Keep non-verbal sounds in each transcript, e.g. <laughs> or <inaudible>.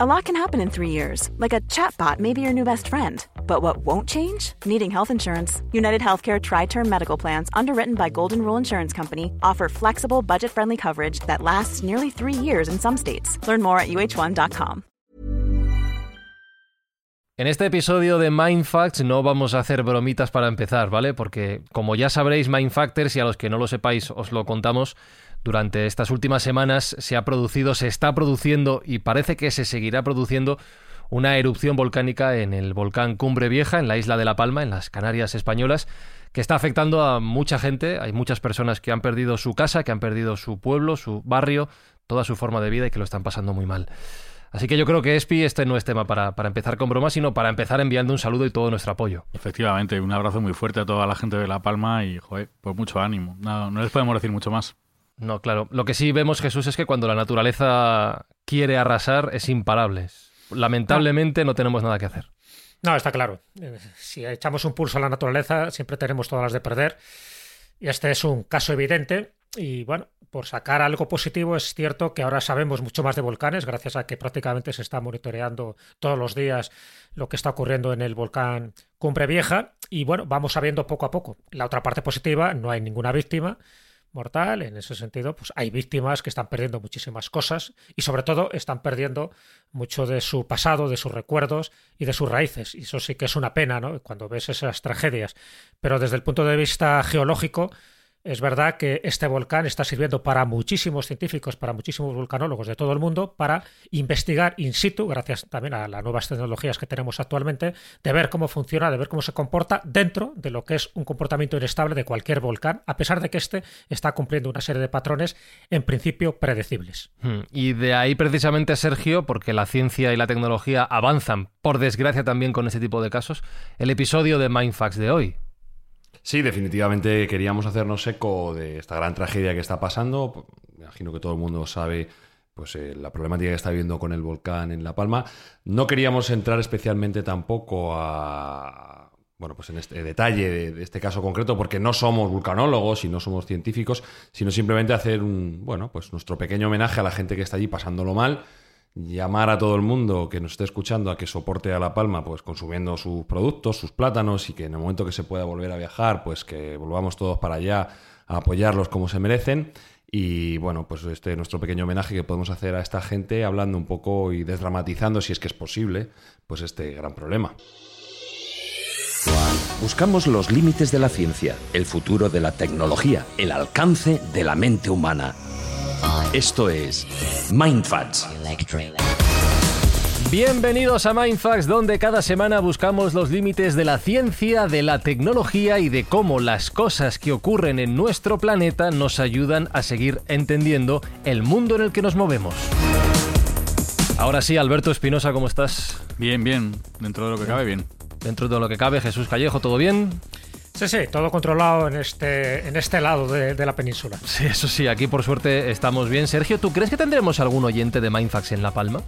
A lot can happen in three years, like a chatbot may be your new best friend. But what won't change? Needing health insurance. United Healthcare Tri Term Medical Plans, underwritten by Golden Rule Insurance Company, offer flexible, budget friendly coverage that lasts nearly three years in some states. Learn more at uh1.com. En este episodio de Mindfacts no vamos a hacer bromitas para empezar, ¿vale? Porque, como ya sabréis, Mindfactors, y a los que no lo sepáis os lo contamos, durante estas últimas semanas se ha producido, se está produciendo y parece que se seguirá produciendo una erupción volcánica en el volcán Cumbre Vieja, en la isla de La Palma, en las Canarias españolas, que está afectando a mucha gente. Hay muchas personas que han perdido su casa, que han perdido su pueblo, su barrio, toda su forma de vida y que lo están pasando muy mal. Así que yo creo que Espi, este no es tema para, empezar con bromas, sino para empezar enviando un saludo y todo nuestro apoyo. Efectivamente, un abrazo muy fuerte a toda la gente de La Palma y, joder, pues mucho ánimo. No les podemos decir mucho más. No, claro. Lo que sí vemos, Jesús, es que cuando la naturaleza quiere arrasar es imparable. Lamentablemente no tenemos nada que hacer. No, está claro. Eh, si echamos un pulso a la naturaleza, siempre tenemos todas las de perder. Y este es un caso evidente. Y bueno, por sacar algo positivo, es cierto que ahora sabemos mucho más de volcanes, gracias a que prácticamente se está monitoreando todos los días lo que está ocurriendo en el volcán Cumbre Vieja. Y bueno, vamos sabiendo poco a poco. La otra parte positiva, no hay ninguna víctima mortal. En ese sentido, pues hay víctimas que están perdiendo muchísimas cosas y sobre todo están perdiendo mucho de su pasado, de sus recuerdos y de sus raíces. Y eso sí que es una pena, ¿no? Cuando ves esas tragedias. Pero desde el punto de vista geológico, es verdad que este volcán está sirviendo para muchísimos científicos, para muchísimos vulcanólogos de todo el mundo, para investigar in situ, gracias también a las nuevas tecnologías que tenemos actualmente, de ver cómo funciona, de ver cómo se comporta dentro de lo que es un comportamiento inestable de cualquier volcán, a pesar de que este está cumpliendo una serie de patrones en principio predecibles. Hmm. Y de ahí precisamente, Sergio, porque la ciencia y la tecnología avanzan, por desgracia también con este tipo de casos, el episodio de Mindfax de hoy. Sí, definitivamente queríamos hacernos eco de esta gran tragedia que está pasando. Me imagino que todo el mundo sabe pues, eh, la problemática que está viviendo con el volcán en La Palma. No queríamos entrar especialmente tampoco a, bueno, pues en este detalle de, este caso concreto, porque no somos vulcanólogos y no somos científicos, sino simplemente hacer un, bueno, pues nuestro pequeño homenaje a la gente que está allí pasándolo mal llamar a todo el mundo que nos esté escuchando a que soporte a La Palma, pues consumiendo sus productos, sus plátanos y que en el momento que se pueda volver a viajar, pues que volvamos todos para allá a apoyarlos como se merecen. Y bueno, pues este es nuestro pequeño homenaje que podemos hacer a esta gente hablando un poco y desdramatizando, si es que es posible, pues este gran problema. Buscamos los límites de la ciencia, el futuro de la tecnología, el alcance de la mente humana. Esto es MindFacts. Bienvenidos a Mindfacts, donde cada semana buscamos los límites de la ciencia, de la tecnología y de cómo las cosas que ocurren en nuestro planeta nos ayudan a seguir entendiendo el mundo en el que nos movemos. Ahora sí, Alberto Espinosa, ¿cómo estás? Bien, bien, dentro de lo que cabe, bien. Dentro de lo que cabe, Jesús Callejo, ¿todo bien? Sí, sí, todo controlado en este, en este lado de, la península. Sí, eso sí, aquí por suerte estamos bien. Sergio, ¿tú crees que tendremos algún oyente de Mindfax en La Palma?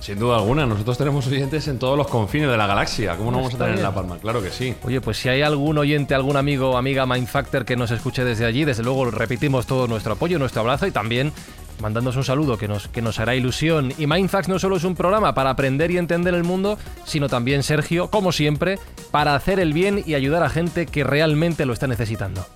Sin duda alguna, nosotros tenemos oyentes en todos los confines de la galaxia. ¿Cómo no vamos a tener en La Palma? Claro que sí. Oye, pues si hay algún oyente, algún amigo o amiga Mindfactor que nos escuche desde allí, desde luego repetimos todo nuestro apoyo, nuestro abrazo y también mandándonos un saludo que nos, que nos hará ilusión. Y Mindfax no solo es un programa para aprender y entender el mundo, sino también, Sergio, como siempre, para hacer el bien y ayudar a gente que realmente lo está necesitando.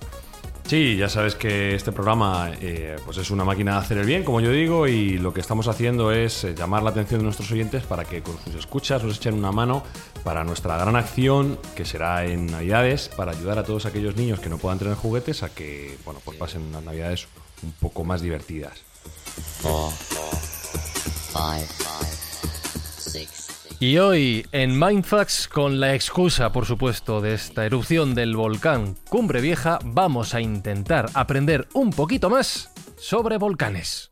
Sí, ya sabes que este programa eh, pues es una máquina de hacer el bien, como yo digo, y lo que estamos haciendo es eh, llamar la atención de nuestros oyentes para que con sus escuchas nos echen una mano para nuestra gran acción que será en Navidades para ayudar a todos aquellos niños que no puedan tener juguetes a que bueno pues pasen unas Navidades un poco más divertidas. Y hoy en Mindfax, con la excusa, por supuesto, de esta erupción del volcán Cumbre Vieja, vamos a intentar aprender un poquito más sobre volcanes.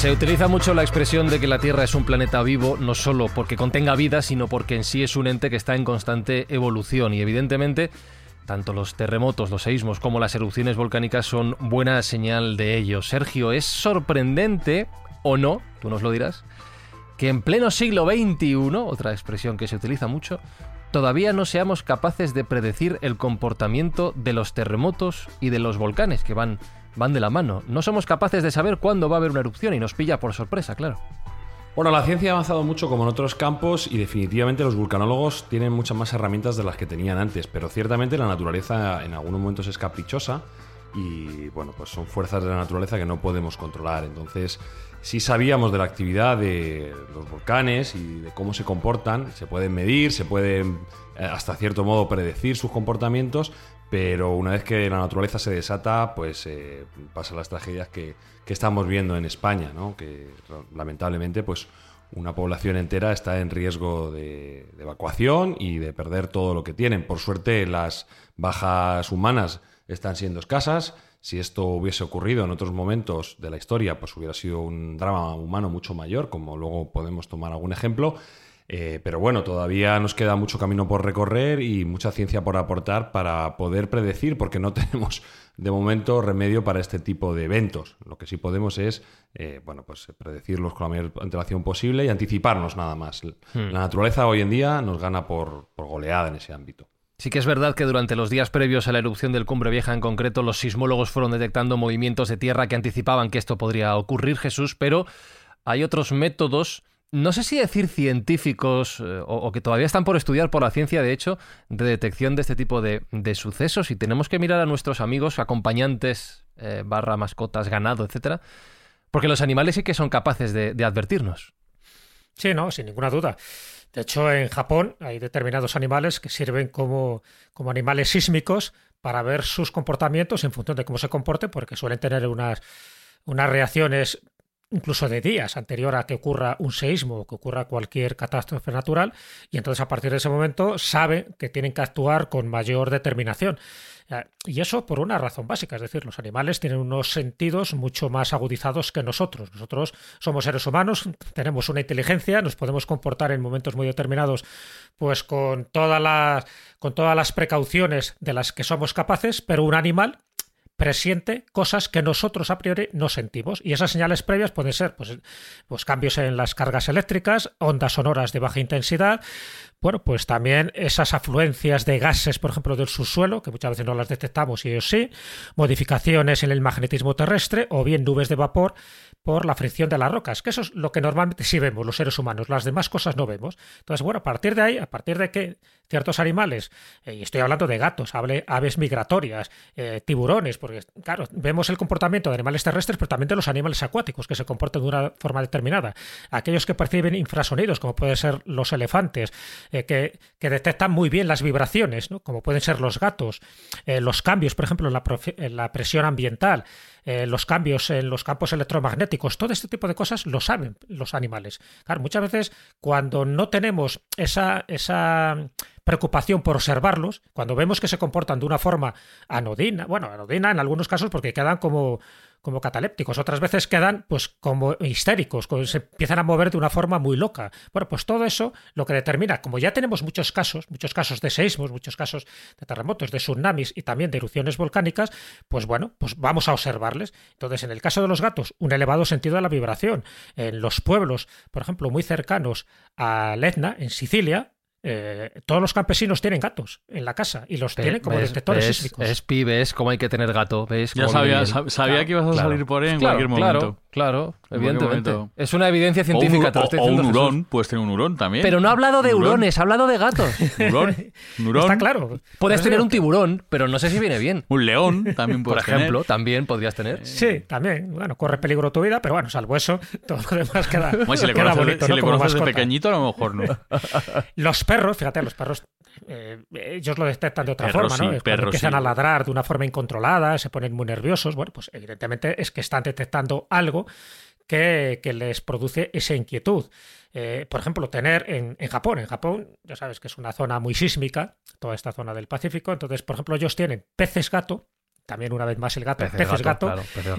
Se utiliza mucho la expresión de que la Tierra es un planeta vivo, no solo porque contenga vida, sino porque en sí es un ente que está en constante evolución y evidentemente tanto los terremotos, los seísmos como las erupciones volcánicas son buena señal de ello. Sergio, ¿es sorprendente o no? Tú nos lo dirás que en pleno siglo XXI, otra expresión que se utiliza mucho, todavía no seamos capaces de predecir el comportamiento de los terremotos y de los volcanes que van van de la mano. No somos capaces de saber cuándo va a haber una erupción y nos pilla por sorpresa, claro. Bueno, la ciencia ha avanzado mucho como en otros campos y definitivamente los vulcanólogos tienen muchas más herramientas de las que tenían antes, pero ciertamente la naturaleza en algunos momentos es caprichosa y bueno, pues son fuerzas de la naturaleza que no podemos controlar. Entonces, si sabíamos de la actividad de los volcanes y de cómo se comportan, se pueden medir, se pueden eh, hasta cierto modo predecir sus comportamientos, pero una vez que la naturaleza se desata, pues eh, pasan las tragedias que, estamos viendo en España, ¿no? que lamentablemente pues una población entera está en riesgo de, evacuación y de perder todo lo que tienen. Por suerte las bajas humanas están siendo escasas. Si esto hubiese ocurrido en otros momentos de la historia, pues hubiera sido un drama humano mucho mayor, como luego podemos tomar algún ejemplo. Eh, pero bueno, todavía nos queda mucho camino por recorrer y mucha ciencia por aportar para poder predecir, porque no <laughs> tenemos de momento remedio para este tipo de eventos. Lo que sí podemos es, eh, bueno, pues predecirlos con la mayor antelación posible y anticiparnos nada más. Hmm. La naturaleza hoy en día nos gana por, por goleada en ese ámbito. Sí que es verdad que durante los días previos a la erupción del Cumbre Vieja en concreto, los sismólogos fueron detectando movimientos de tierra que anticipaban que esto podría ocurrir, Jesús, pero hay otros métodos no sé si decir científicos eh, o, que todavía están por estudiar por la ciencia, de hecho, de detección de este tipo de, sucesos y tenemos que mirar a nuestros amigos, acompañantes, eh, barra mascotas, ganado, etcétera, porque los animales sí que son capaces de, advertirnos. Sí, no, sin ninguna duda. De hecho, en Japón hay determinados animales que sirven como, como animales sísmicos para ver sus comportamientos en función de cómo se comporte, porque suelen tener unas, unas reacciones incluso de días anterior a que ocurra un seísmo o que ocurra cualquier catástrofe natural, y entonces a partir de ese momento saben que tienen que actuar con mayor determinación. Y eso por una razón básica, es decir, los animales tienen unos sentidos mucho más agudizados que nosotros. Nosotros somos seres humanos, tenemos una inteligencia, nos podemos comportar en momentos muy determinados pues con todas las con todas las precauciones de las que somos capaces, pero un animal presiente cosas que nosotros a priori no sentimos. Y esas señales previas pueden ser pues, pues cambios en las cargas eléctricas, ondas sonoras de baja intensidad, bueno, pues también esas afluencias de gases, por ejemplo, del subsuelo, que muchas veces no las detectamos y ellos sí, modificaciones en el magnetismo terrestre o bien nubes de vapor por la fricción de las rocas, que eso es lo que normalmente sí vemos los seres humanos, las demás cosas no vemos. Entonces, bueno, a partir de ahí, a partir de que ciertos animales, eh, y estoy hablando de gatos, hable, aves migratorias, eh, tiburones, porque claro, vemos el comportamiento de animales terrestres, pero también de los animales acuáticos, que se comportan de una forma determinada. Aquellos que perciben infrasonidos, como pueden ser los elefantes, eh, que, detectan muy bien las vibraciones, como pueden ser los gatos, los cambios, por ejemplo, en la presión ambiental, eh, los cambios en los campos electromagnéticos, todo este tipo de cosas lo saben los animales. Claro, muchas veces cuando no tenemos esa, esa preocupación por observarlos, cuando vemos que se comportan de una forma anodina, bueno, anodina en algunos casos porque quedan como como catalépticos, otras veces quedan pues como histéricos, se empiezan a mover de una forma muy loca. Bueno, pues todo eso lo que determina, como ya tenemos muchos casos, muchos casos de seísmos, muchos casos de terremotos, de tsunamis y también de erupciones volcánicas, pues bueno, pues vamos a observarles. Entonces, en el caso de los gatos, un elevado sentido de la vibración. En los pueblos, por ejemplo, muy cercanos a Etna, en Sicilia, eh, todos los campesinos tienen gatos en la casa y los tienen como detectores sísmicos. Es pibes, como hay que tener gato. ¿ves? Ya sabía, sabía que ibas a salir por ahí en cualquier momento. Claro, evidentemente. Es una evidencia científica. O un, hurón, puedes tener un hurón también. Pero no ha hablado de hurones, ha hablado de gatos. <laughs> ¿Hurón? ¿Hurón? Está claro. Puedes tener un tiburón, pero no sé si viene bien. Un león también <laughs> Por ejemplo, también podrías tener. Sí, también. Bueno, corre peligro tu vida, pero bueno, salvo eso, <laughs> todo lo demás queda, bueno, si le queda conoces, bonito. Si le conoces de pequeñito, a lo mejor no. Los perros, fíjate, los perros, eh, ellos lo detectan de otra forma, ¿no? Perros, empiezan a ladrar de una forma incontrolada, se ponen muy nerviosos. Bueno, pues evidentemente es que están detectando algo que, les produce esa inquietud. Eh, por ejemplo, tener en, Japón, en Japón, ya sabes que es una zona muy sísmica, toda esta zona del Pacífico, entonces, por ejemplo, ellos tienen peces gato, también una vez más el gato, peces, gato,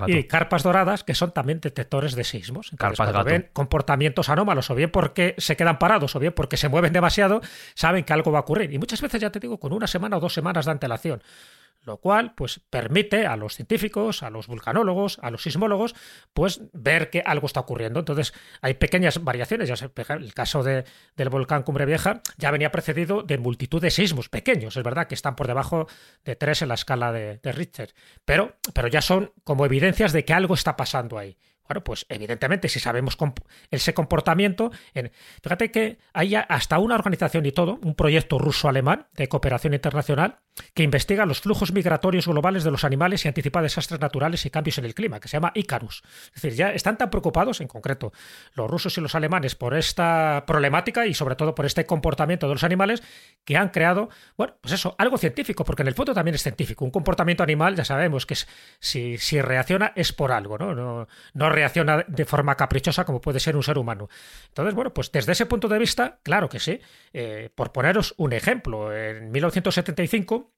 y carpas doradas, que son también detectores de sismos. carpas gato. ven comportamientos anómalos, o bien porque se quedan parados, o bien porque se mueven demasiado, saben que algo va a ocurrir. Y muchas veces, ya te digo, con una semana o dos semanas de antelación lo cual pues permite a los científicos, a los vulcanólogos, a los sismólogos, pues ver que algo está ocurriendo. Entonces hay pequeñas variaciones, ya el caso de, del volcán Cumbre Vieja ya venía precedido de multitud de sismos pequeños, es verdad que están por debajo de tres en la escala de, de Richter, pero, pero ya son como evidencias de que algo está pasando ahí. Bueno, pues evidentemente, si sabemos ese comportamiento, fíjate que hay hasta una organización y todo, un proyecto ruso-alemán de cooperación internacional, que investiga los flujos migratorios globales de los animales y anticipa desastres naturales y cambios en el clima, que se llama Icarus. Es decir, ya están tan preocupados, en concreto, los rusos y los alemanes, por esta problemática y sobre todo por este comportamiento de los animales, que han creado, bueno, pues eso, algo científico, porque en el fondo también es científico. Un comportamiento animal, ya sabemos que si, si reacciona es por algo, ¿no? No, no reacciona de forma caprichosa como puede ser un ser humano. Entonces, bueno, pues desde ese punto de vista, claro que sí. Eh, por poneros un ejemplo, en 1975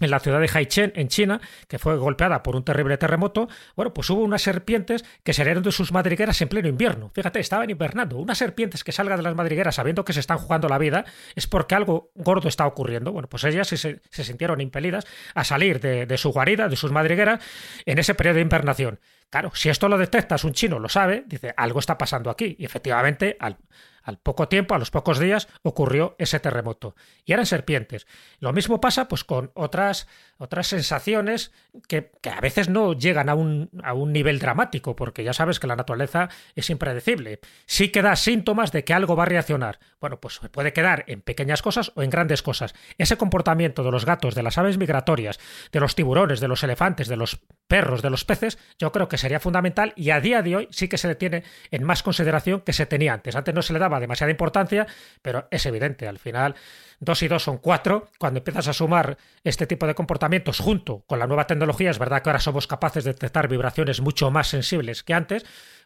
en la ciudad de Haichen, en China, que fue golpeada por un terrible terremoto, bueno, pues hubo unas serpientes que salieron de sus madrigueras en pleno invierno. Fíjate, estaban invernando. Unas serpientes que salgan de las madrigueras sabiendo que se están jugando la vida es porque algo gordo está ocurriendo. Bueno, pues ellas se, se sintieron impelidas a salir de, de, su guarida, de sus madrigueras, en ese periodo de invernación. Claro, si esto lo detectas, un chino lo sabe, dice, algo está pasando aquí. Y efectivamente, al, al poco tiempo, a los pocos días, ocurrió ese terremoto. Y eran serpientes. Lo mismo pasa pues, con otras, otras sensaciones que, a veces no llegan a un, a un, nivel dramático, porque ya sabes que la naturaleza es impredecible. Sí que da síntomas de que algo va a reaccionar. Bueno, pues puede quedar en pequeñas cosas o en grandes cosas. Ese comportamiento de los gatos, de las aves migratorias, de los tiburones, de los elefantes, de los perros, de los peces, yo creo que sería fundamental y a día de hoy sí que se le tiene en más consideración que se tenía antes. Antes no se le daba demasiada importancia, pero es evidente, al final dos y dos son cuatro. Cuando empiezas a sumar este tipo de comportamientos junto con la nueva tecnología, es verdad que ahora somos capaces de detectar vibraciones mucho más sensibles que antes,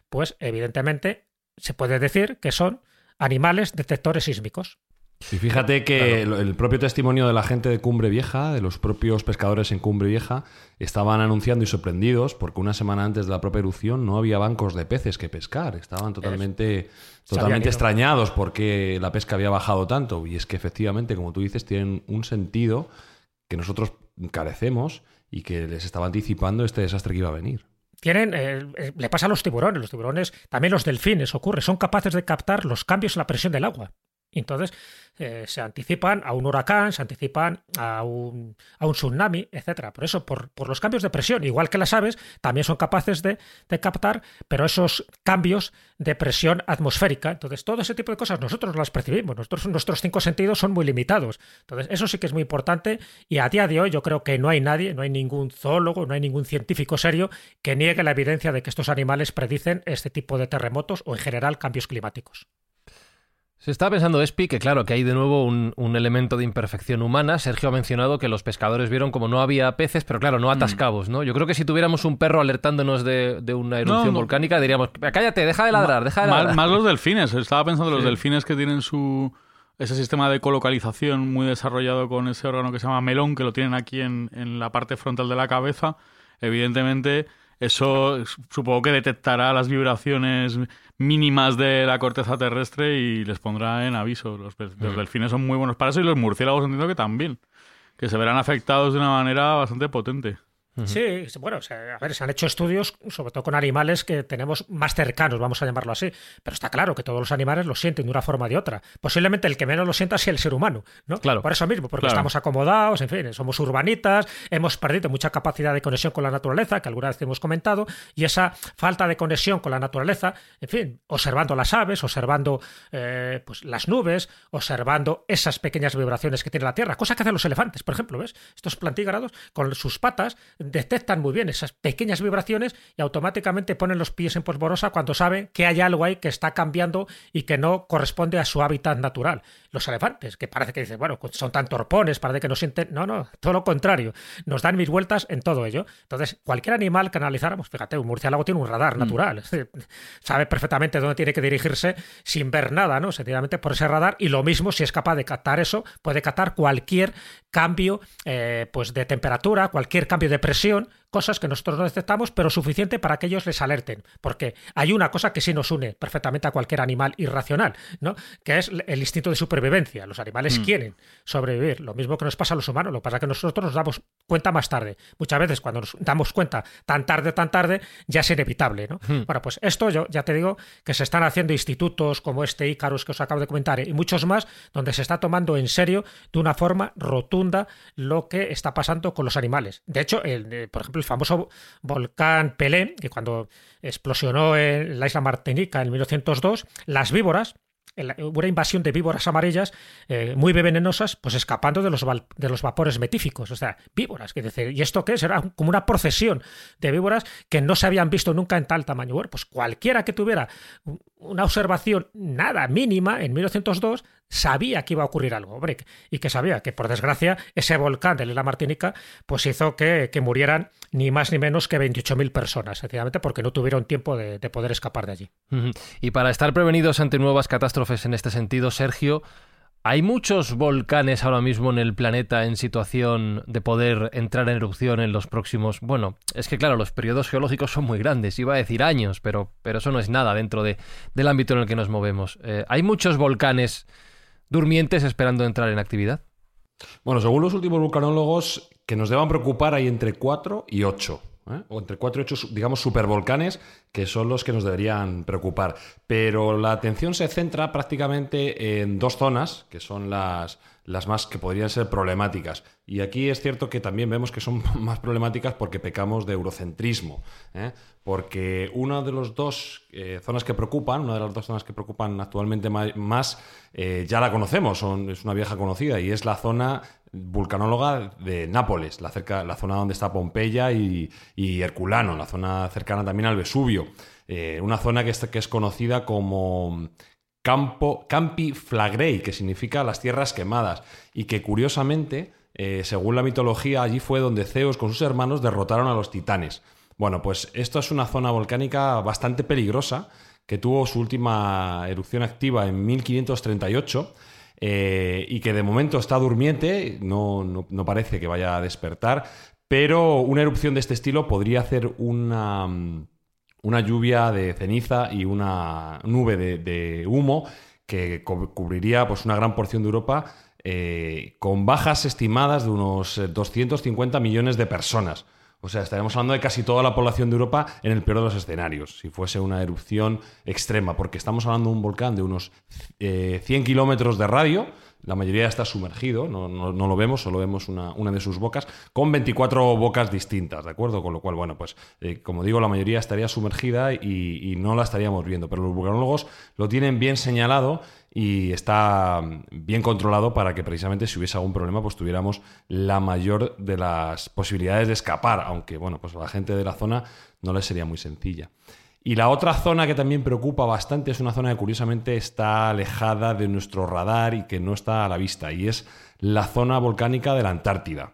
pues evidentemente se puede decir que son animales detectores sísmicos. Y fíjate que el propio testimonio de la gente de Cumbre Vieja, de los propios pescadores en Cumbre Vieja, estaban anunciando y sorprendidos porque una semana antes de la propia erupción no había bancos de peces que pescar. Estaban totalmente, totalmente extrañados porque la pesca había bajado tanto. Y es que efectivamente, como tú dices, tienen un sentido que nosotros carecemos y que les estaba anticipando este desastre que iba a venir tienen, eh, eh, le pasa a los tiburones, los tiburones, también los delfines ocurre, son capaces de captar los cambios en la presión del agua. Entonces eh, se anticipan a un huracán, se anticipan a un, a un tsunami, etcétera. Por eso, por, los cambios de presión, igual que las aves, también son capaces de, captar, pero esos cambios de presión atmosférica. Entonces, todo ese tipo de cosas nosotros las percibimos. Nuestros cinco sentidos son muy limitados. Entonces, eso sí que es muy importante. Y a día de hoy, yo creo que no hay nadie, no hay ningún zoólogo, no hay ningún científico serio que niegue la evidencia de que estos animales predicen este tipo de terremotos o en general cambios climáticos. Se está pensando, Espi, que claro, que hay de nuevo un, elemento de imperfección humana. Sergio ha mencionado que los pescadores vieron como no había peces, pero claro, no mm. atascabos, ¿no? Yo creo que si tuviéramos un perro alertándonos de, una erupción volcánica, diríamos, cállate, deja de ladrar, deja de ladrar. Más, los delfines. Estaba pensando los delfines que tienen su ese sistema de colocalización muy desarrollado con ese órgano que se llama melón, que lo tienen aquí en, en la parte frontal de la cabeza. Evidentemente eso supongo que detectará las vibraciones mínimas de la corteza terrestre y les pondrá en aviso. Los, los delfines son muy buenos para eso y los murciélagos entiendo que también, que se verán afectados de una manera bastante potente. Sí, bueno, a ver, se han hecho estudios, sobre todo con animales que tenemos más cercanos, vamos a llamarlo así. Pero está claro que todos los animales lo sienten de una forma o de otra. Posiblemente el que menos lo sienta sea el ser humano, ¿no? Claro. Por eso mismo, porque estamos acomodados, en fin, somos urbanitas, hemos perdido mucha capacidad de conexión con la naturaleza, que alguna vez hemos comentado, y esa falta de conexión con la naturaleza, en fin, observando las aves, observando eh, pues, las nubes, observando esas pequeñas vibraciones que tiene la Tierra, cosa que hacen los elefantes, por ejemplo, ¿ves? Estos plantígrados con sus patas detectan muy bien esas pequeñas vibraciones y automáticamente ponen los pies en polvorosa cuando saben que hay algo ahí que está cambiando y que no corresponde a su hábitat natural. Los elefantes, que parece que dicen, bueno, son tan torpones, parece que no sienten. No, no, todo lo contrario. Nos dan mil vueltas en todo ello. Entonces, cualquier animal que analizáramos, fíjate, un murciélago tiene un radar mm. natural. sabe perfectamente dónde tiene que dirigirse sin ver nada, ¿no? Sencillamente por ese radar. Y lo mismo, si es capaz de captar eso, puede captar cualquier cambio eh, pues de temperatura, cualquier cambio de presión presión cosas que nosotros no detectamos, pero suficiente para que ellos les alerten. Porque hay una cosa que sí nos une perfectamente a cualquier animal irracional, ¿no? Que es el instinto de supervivencia. Los animales mm. quieren sobrevivir. Lo mismo que nos pasa a los humanos. Lo que pasa es que nosotros nos damos cuenta más tarde. Muchas veces cuando nos damos cuenta tan tarde, tan tarde, ya es inevitable, ¿no? Mm. Bueno, pues esto yo ya te digo que se están haciendo institutos como este Icarus que os acabo de comentar y muchos más, donde se está tomando en serio de una forma rotunda lo que está pasando con los animales. De hecho, el, eh, por ejemplo, el famoso volcán Pelé, que cuando explosionó en la isla Martinica en 1902, las víboras, una invasión de víboras amarillas eh, muy venenosas, pues escapando de los, de los vapores metíficos, o sea, víboras. Que decir, ¿Y esto qué es? Era como una procesión de víboras que no se habían visto nunca en tal tamaño. Bueno, pues cualquiera que tuviera una observación nada mínima en 1902 sabía que iba a ocurrir algo, hombre, y que sabía que por desgracia ese volcán de la Martinica pues hizo que, murieran ni más ni menos que 28.000 personas, sencillamente porque no tuvieron tiempo de, de poder escapar de allí. Y para estar prevenidos ante nuevas catástrofes en este sentido, Sergio, ¿Hay muchos volcanes ahora mismo en el planeta en situación de poder entrar en erupción en los próximos... Bueno, es que claro, los periodos geológicos son muy grandes, iba a decir años, pero, pero eso no es nada dentro de, del ámbito en el que nos movemos. Eh, ¿Hay muchos volcanes durmientes esperando entrar en actividad? Bueno, según los últimos vulcanólogos, que nos deban preocupar hay entre 4 y 8. ¿Eh? o entre 4 y 8, digamos, supervolcanes, que son los que nos deberían preocupar. Pero la atención se centra prácticamente en dos zonas, que son las, las más que podrían ser problemáticas. Y aquí es cierto que también vemos que son <laughs> más problemáticas porque pecamos de eurocentrismo. ¿eh? Porque una de las dos eh, zonas que preocupan, una de las dos zonas que preocupan actualmente más, ya la conocemos, es una vieja conocida, y es la zona vulcanóloga de Nápoles, la, zona donde está Pompeya y, Herculano, la zona cercana también al Vesubio. una zona que es, conocida como Campi Flagrei, que significa las tierras quemadas, y que curiosamente, eh, según la mitología, allí fue donde Zeus con sus hermanos derrotaron a los titanes. Bueno, pues esto es una zona volcánica bastante peligrosa, que tuvo su última erupción activa en 1538. Eh, y que de momento está durmiente, no, no, parece que vaya a despertar, pero una erupción de este estilo podría hacer una, una lluvia de ceniza y una nube de, humo que cubriría pues, una gran porción de Europa eh, con bajas estimadas de unos 250 eh, millones de personas. O sea, estaríamos hablando de casi toda la población de Europa en el peor de los escenarios, si fuese una erupción extrema, porque estamos hablando de un volcán de unos 100 eh, kilómetros de radio, la mayoría está sumergido, no, lo vemos, solo vemos una, de sus bocas, con 24 bocas distintas, ¿de acuerdo? Con lo cual, bueno, pues eh, como digo, la mayoría estaría sumergida y, no la estaríamos viendo, pero los vulcanólogos lo tienen bien señalado y está bien controlado para que precisamente si hubiese algún problema, pues tuviéramos la mayor de las posibilidades de escapar, aunque, bueno, pues a la gente de la zona no les sería muy sencilla. Y la otra zona que también preocupa bastante es una zona que curiosamente está alejada de nuestro radar y que no está a la vista, y es la zona volcánica de la Antártida.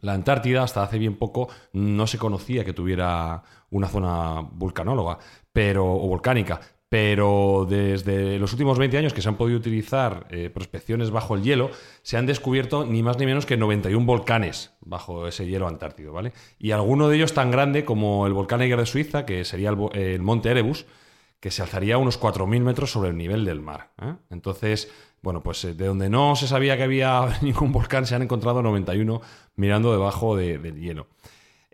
La Antártida hasta hace bien poco no se conocía que tuviera una zona vulcanóloga, pero o volcánica, pero desde los últimos 20 años que se han podido utilizar eh, prospecciones bajo el hielo, se han descubierto ni más ni menos que 91 volcanes bajo ese hielo antártico, ¿vale? Y alguno de ellos tan grande como el volcán Eiger de Suiza, que sería el, monte Erebus, que se alzaría unos 4.000 metros sobre el nivel del mar. ¿eh? Entonces, bueno, pues eh, de donde no se sabía que había <laughs> ningún volcán, se han encontrado 91 mirando debajo del hielo.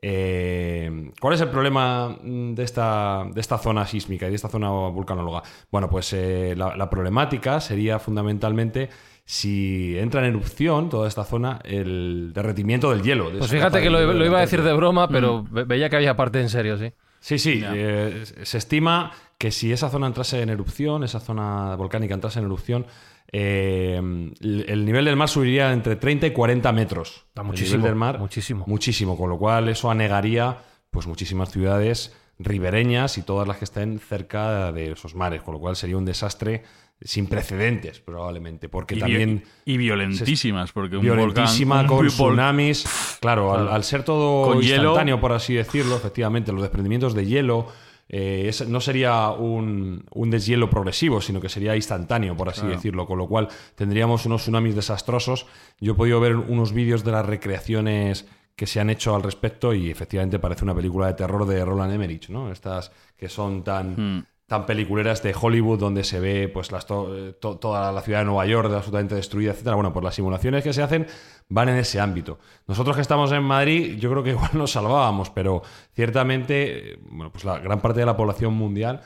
Eh, ¿Cuál es el problema de esta, de esta zona sísmica y de esta zona vulcanóloga? Bueno, pues eh, la, problemática sería fundamentalmente si entra en erupción toda esta zona el derretimiento del hielo. pues fíjate que lo, iba a decir de broma, pero mm. veía que había parte en serio, sí. Sí, sí. Eh, se estima que si esa zona entrase en erupción, esa zona volcánica entrase en erupción, eh, el nivel del mar subiría entre 30 y 40 metros. muchísimo. del mar, muchísimo. Muchísimo, con lo cual eso anegaría pues muchísimas ciudades ribereñas y todas las que estén cerca de esos mares, con lo cual sería un desastre sin precedentes probablemente, porque y también y violentísimas, porque un violentísima volcán, con tsunamis, claro, al, ser todo instantáneo por así decirlo, efectivamente, los desprendimientos de hielo eh, no sería un, deshielo progresivo, sino que sería instantáneo, por así decirlo, con lo cual tendríamos unos tsunamis desastrosos. Yo he podido ver unos vídeos de las recreaciones que se han hecho al respecto y efectivamente parece una película de terror de Roland Emmerich, ¿no? Estas que son tan, Hmm. Tan peliculeras de Hollywood donde se ve pues las eh, to- toda la ciudad de Nueva York absolutamente destruida, etcétera. Bueno, pues las simulaciones que se hacen van en ese ámbito. Nosotros que estamos en Madrid, yo creo que igual nos salvábamos, pero ciertamente, eh, bueno, pues la gran parte de la población mundial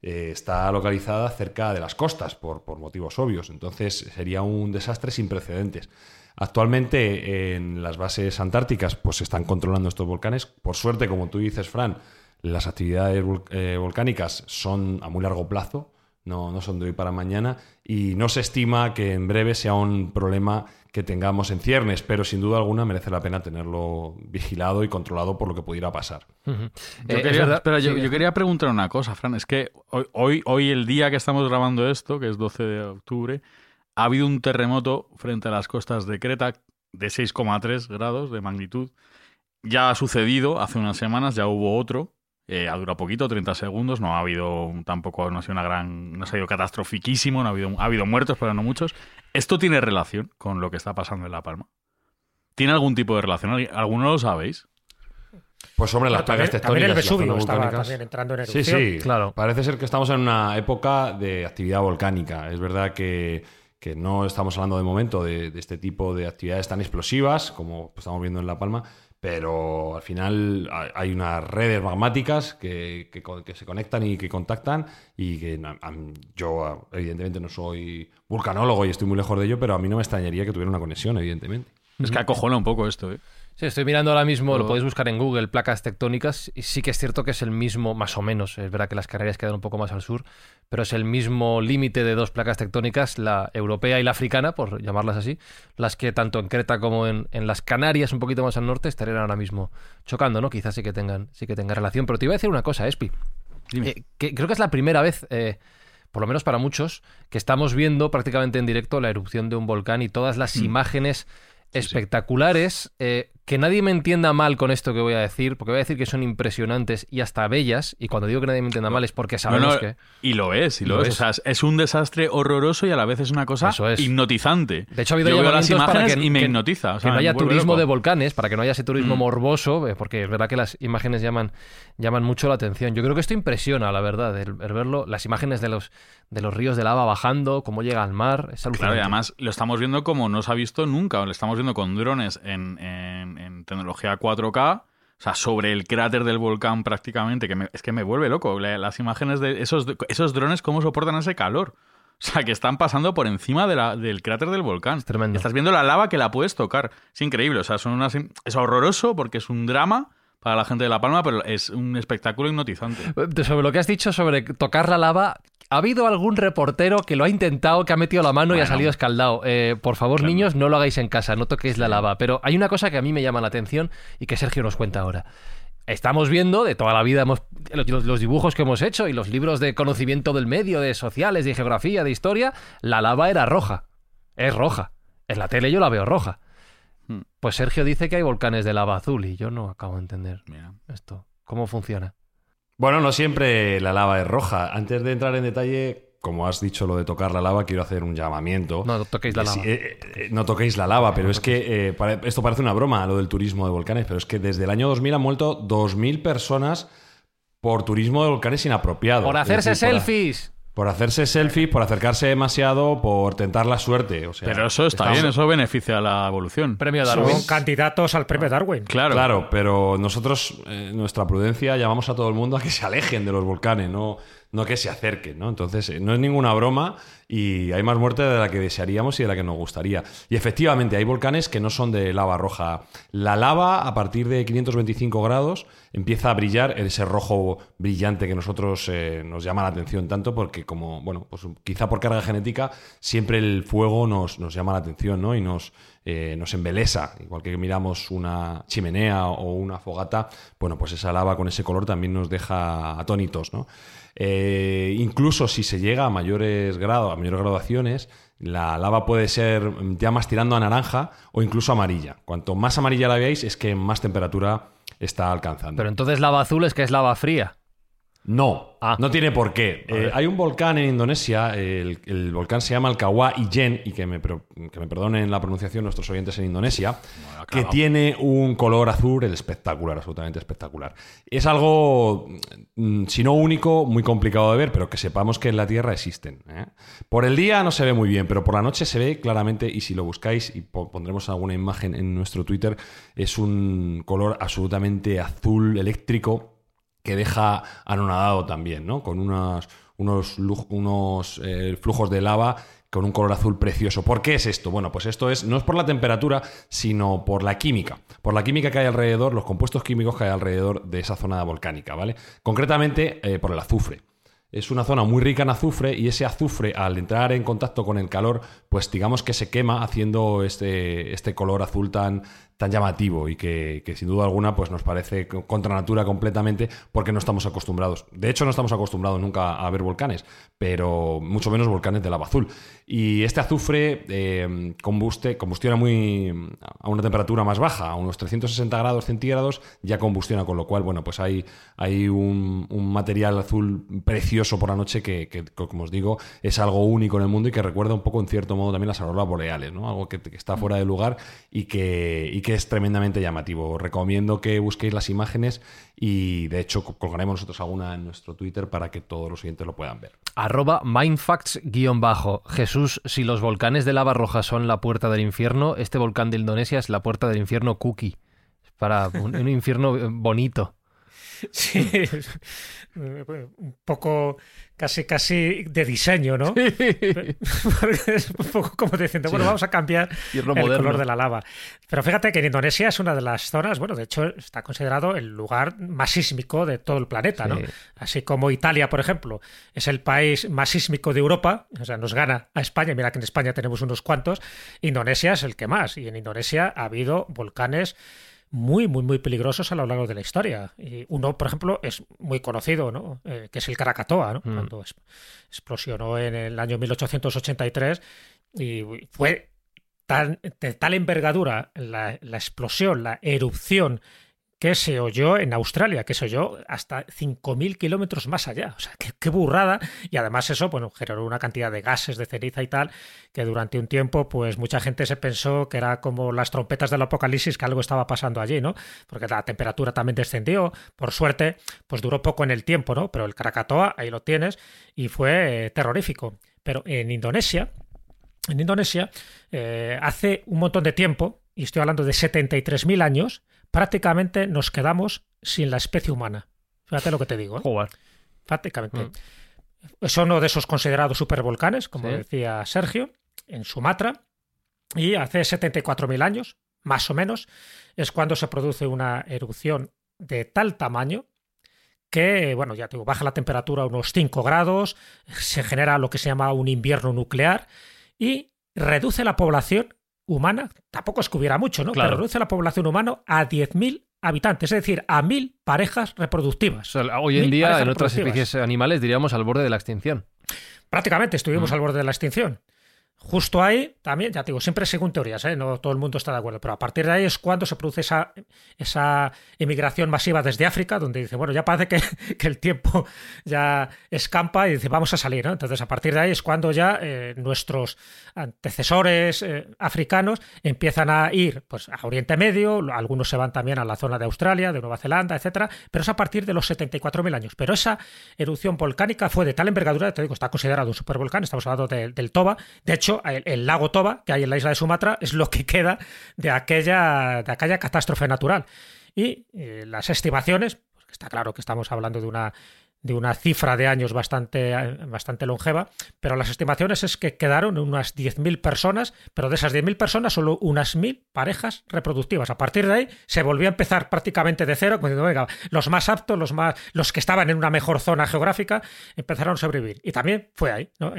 eh, está localizada cerca de las costas por, por motivos obvios. Entonces sería un desastre sin precedentes. Actualmente en las bases antárticas pues se están controlando estos volcanes. Por suerte, como tú dices, Fran, las actividades vol- eh, volcánicas son a muy largo plazo, no, no son de hoy para mañana, y no se estima que en breve sea un problema que tengamos en ciernes, pero sin duda alguna merece la pena tenerlo vigilado y controlado por lo que pudiera pasar. Yo, Eh, quería, verdad- espera, yo, sí, yo quería preguntar una cosa, Fran. Es que hoy, hoy, hoy, el día que estamos grabando esto, que es 12 de octubre, ha habido un terremoto frente a las costas de Creta de 6,3 grados de magnitud. Ya ha sucedido hace unas semanas, ya hubo otro. Eh, ha durado poquito, 30 segundos. No ha habido tampoco, no ha sido una gran, no ha sido catastrofiquísimo, no ha habido, ha habido muertos, pero no muchos. ¿Esto tiene relación con lo que está pasando en La Palma? ¿Tiene algún tipo de relación? ¿Alguno lo sabéis? Pues hombre, las plagas también, también el tectónicas Vesubio estaba también entrando en Sí, erupción. sí, Claro. Parece ser que estamos en una época de actividad volcánica. Es verdad que, que no estamos hablando de momento de, de este tipo de actividades tan explosivas como estamos viendo en La Palma, pero al final hay- unas redes magmáticas que, que que se conectan y que contactan y que yo evidentemente no soy vulcanólogo y estoy muy lejos de ello, pero a mí no me extrañaría que tuviera una conexión, evidentemente. Es que acojona un poco esto, ¿eh? Sí, estoy mirando ahora mismo, lo podéis buscar en Google, placas tectónicas, y sí que es cierto que es el mismo, más o menos, es verdad que las Canarias quedan un poco más al sur, pero es el mismo límite de dos placas tectónicas, la europea y la africana, por llamarlas así, las que tanto en Creta como en, en las Canarias, un poquito más al norte, estarían ahora mismo chocando, ¿no? Quizás sí que tengan, sí que tengan relación. Pero te iba a decir una cosa, Espi. Dime. Eh, que creo que es la primera vez, eh, por lo menos para muchos, que estamos viendo prácticamente en directo la erupción de un volcán y todas las imágenes espectaculares. eh, que nadie me entienda mal con esto que voy a decir, porque voy a decir que son impresionantes y hasta bellas. Y cuando digo que nadie me entienda mal es porque sabemos no, que. Y lo es, y Lo lo, es. es. O sea, es- un desastre horroroso y a la vez es una cosa es. hipnotizante. De hecho, ha habido Yo veo las llamamientos para imágenes que- y me que- hipnotiza. o que no haya turismo loco. de volcanes, para que no haya ese turismo Mm. morboso, eh, porque es verdad que las imágenes llaman, llaman mucho la atención. Yo creo que esto impresiona, la verdad, el, el verlo, las imágenes de los, de los ríos de lava bajando, cómo llega al mar, es alucinante. Claro, y además lo estamos viendo como no se ha visto nunca. Lo estamos viendo con drones en, en- en tecnología 4K. O sea, sobre el cráter del volcán prácticamente, que me- es que me vuelve loco. La- Las imágenes de esos, esos drones, cómo soportan ese calor. O sea, que están pasando por encima de la- del cráter del volcán. Es tremendo. Estás viendo la lava que la puedes tocar. Es increíble. O sea, son unas, es horroroso porque es un drama para la gente de La Palma, pero es un espectáculo hipnotizante. Eh, Sobre lo que has dicho sobre tocar la lava, ¿ha habido algún reportero que lo ha intentado, que ha metido la mano y ha salido escaldado? Eh, por favor, Claro. niños, no lo hagáis en casa, no toquéis la lava. Pero hay una cosa que a mí me llama la atención y que Sergio nos cuenta ahora. Estamos viendo de toda la vida hemos, los, los dibujos que hemos hecho y los libros de conocimiento del medio, de sociales, de geografía, de historia, la lava era roja. Es roja. En la tele yo la veo roja. Hmm. Pues Sergio dice que hay volcanes de lava azul y yo no acabo de entender Mira. esto. ¿Cómo funciona? Bueno, no siempre la lava es roja. Antes de entrar en detalle, como has dicho lo de tocar la lava, quiero hacer un llamamiento. No toquéis la Sí, lava. eh, eh, no toquéis la lava, pero es que eh, esto parece una broma, lo del turismo de volcanes, pero es que desde el año 2000 han muerto 2.000 personas por turismo de volcanes inapropiado. Por hacerse decir, selfies. Por hacerse selfies, por acercarse demasiado, por tentar la suerte. O sea, Pero eso está estamos- bien, eso beneficia a la evolución. Premio Son Darwin. candidatos al premio Darwin. Claro. Claro, pero nosotros, eh, nuestra prudencia, llamamos a todo el mundo a que se alejen de los volcanes, no, no que se acerquen, ¿no? Entonces, eh, no es ninguna broma y hay más muerte de la que desearíamos y de la que nos gustaría. Y efectivamente, hay volcanes que no son de lava roja. La lava, a partir de 525 grados, empieza a brillar ese rojo brillante que nosotros eh, nos llama la atención tanto porque como, bueno, pues quizá por carga genética, siempre el fuego nos, nos llama la atención, ¿no? Y nos, eh, nos embelesa. Igual que miramos una chimenea o una fogata, bueno, pues esa lava con ese color también nos deja atónitos, ¿no? Eh, incluso si se llega a mayores grados, a mayores graduaciones, la lava puede ser ya más tirando a naranja o incluso amarilla. Cuanto más amarilla la veáis, es que más temperatura está alcanzando. Pero entonces lava azul es que es lava fría. No, Ah. no tiene por qué. Eh, hay un volcán en Indonesia, el, el volcán se llama el Kawah Ijen, y que me, que me perdonen la pronunciación nuestros oyentes en Indonesia, que tiene un color azul espectacular, absolutamente espectacular. Es algo, mm, si no único, muy complicado de ver, pero que sepamos que en la Tierra existen. ¿eh? Por el día no se ve muy bien, pero por la noche se ve claramente, y si lo buscáis, y po- pondremos alguna imagen en nuestro Twitter, es un color absolutamente azul eléctrico que deja anonadado también, ¿no? Con unos, unos, eh, flujos de lava con un color azul precioso. ¿Por qué es esto? Bueno, pues esto es no es por la temperatura, sino por la química. Por la química que hay alrededor, los compuestos químicos que hay alrededor de esa zona volcánica, ¿vale? Concretamente eh, por el azufre. Es una zona muy rica en azufre y ese azufre al entrar en contacto con el calor, pues digamos que se quema haciendo este, este color azul tan, tan llamativo y que, sin duda alguna pues nos parece co- contra natura completamente porque no estamos acostumbrados. De hecho no estamos acostumbrados nunca a ver volcanes, pero mucho menos volcanes de lava azul. Y este azufre eh, combuste, combustiona muy a una temperatura más baja, a unos 360 grados centígrados, ya combustiona, con lo cual, bueno, pues hay, hay un, material azul precioso por la noche que, que, como os digo, es algo único en el mundo y que recuerda un poco, en cierto modo, también las auroras boreales, ¿no? Algo que, está fuera de lugar y que, que es tremendamente llamativo. Os recomiendo que busquéis las imágenes y, de hecho, co- colgaremos nosotros alguna en nuestro Twitter para que todos los oyentes lo puedan ver. Arroba mindfacts-bajo. Jesús, si los volcanes de lava roja son la puerta del infierno, este volcán de Indonesia es la puerta del infierno cookie. Es para un, un infierno bonito. <laughs> Sí, <laughs> un poco casi casi de diseño, ¿no? <laughs> Porque es un poco como diciendo, bueno, vamos a cambiar el color de la lava. Pero fíjate que en Indonesia es una de las zonas, bueno, de hecho está considerado el lugar más sísmico de todo el planeta, ¿no? Sí. Así como Italia, por ejemplo, es el país más sísmico de Europa, o sea, nos gana a España, mira que en España tenemos unos cuantos, Indonesia es el que más, y en Indonesia ha habido volcanes muy, muy, muy peligrosos a lo largo de la historia. Y uno, por ejemplo, es muy conocido, ¿no? Eh, que es el Krakatoa, ¿no? Cuando es- explosionó en el año 1883 y fue tan, de tal envergadura la, la explosión, la erupción que se oyó en Australia, que se oyó hasta 5.000 kilómetros más allá. O sea, qué, burrada. Y además eso, bueno, generó una cantidad de gases, de ceniza y tal, que durante un tiempo, pues mucha gente se pensó que era como las trompetas del apocalipsis, que algo estaba pasando allí, ¿no? Porque la temperatura también descendió. Por suerte, pues duró poco en el tiempo, ¿no? Pero el Krakatoa, ahí lo tienes, y fue eh, terrorífico. Pero en Indonesia, en Indonesia, eh, hace un montón de tiempo, y estoy hablando de 73.000 años, prácticamente nos quedamos sin la especie humana. Fíjate lo que te digo. ¿eh? Joder. Prácticamente. Mm. Es uno de esos considerados supervolcanes, como Sí. decía Sergio, en Sumatra. Y hace 74.000 años, más o menos, es cuando se produce una erupción de tal tamaño que, bueno, ya te digo, baja la temperatura a unos 5 grados, se genera lo que se llama un invierno nuclear y reduce la población humana, tampoco es que hubiera mucho, ¿no? Claro. Pero reduce la población humana a 10.000 habitantes, es decir, a 1.000 parejas reproductivas. O sea, hoy en Mil día, en otras especies animales, diríamos al borde de la extinción. Prácticamente estuvimos Mm. al borde de la extinción. Justo ahí, también, ya te digo, siempre según teorías, ¿eh? no todo el mundo está de acuerdo, pero a partir de ahí es cuando se produce esa, esa emigración masiva desde África, donde dice, bueno, ya parece <laughs> que, el tiempo ya escampa y dice, vamos a salir. Entonces, a partir de ahí es cuando ya eh, nuestros antecesores eh, africanos empiezan a ir pues, a Oriente Medio, algunos se van también a la zona de Australia, de Nueva Zelanda, etcétera, pero es a partir de los 74.000 años. Pero esa erupción volcánica fue de tal envergadura, te digo, está considerado un supervolcán, estamos hablando de- del Toba. De hecho, el, el lago Toba, que hay en la isla de Sumatra, es lo que queda de aquella, de aquella catástrofe natural. Y eh, las estimaciones, pues, está claro que estamos hablando de una de una cifra de años bastante, bastante longeva, pero las estimaciones es que quedaron unas 10.000 personas, pero de esas 10.000 personas solo unas 1.000 parejas reproductivas. A partir de ahí se volvió a empezar prácticamente de cero, diciendo, venga, los más aptos, los, más, los que estaban en una mejor zona geográfica, empezaron a sobrevivir. Y también fue ahí, ¿no?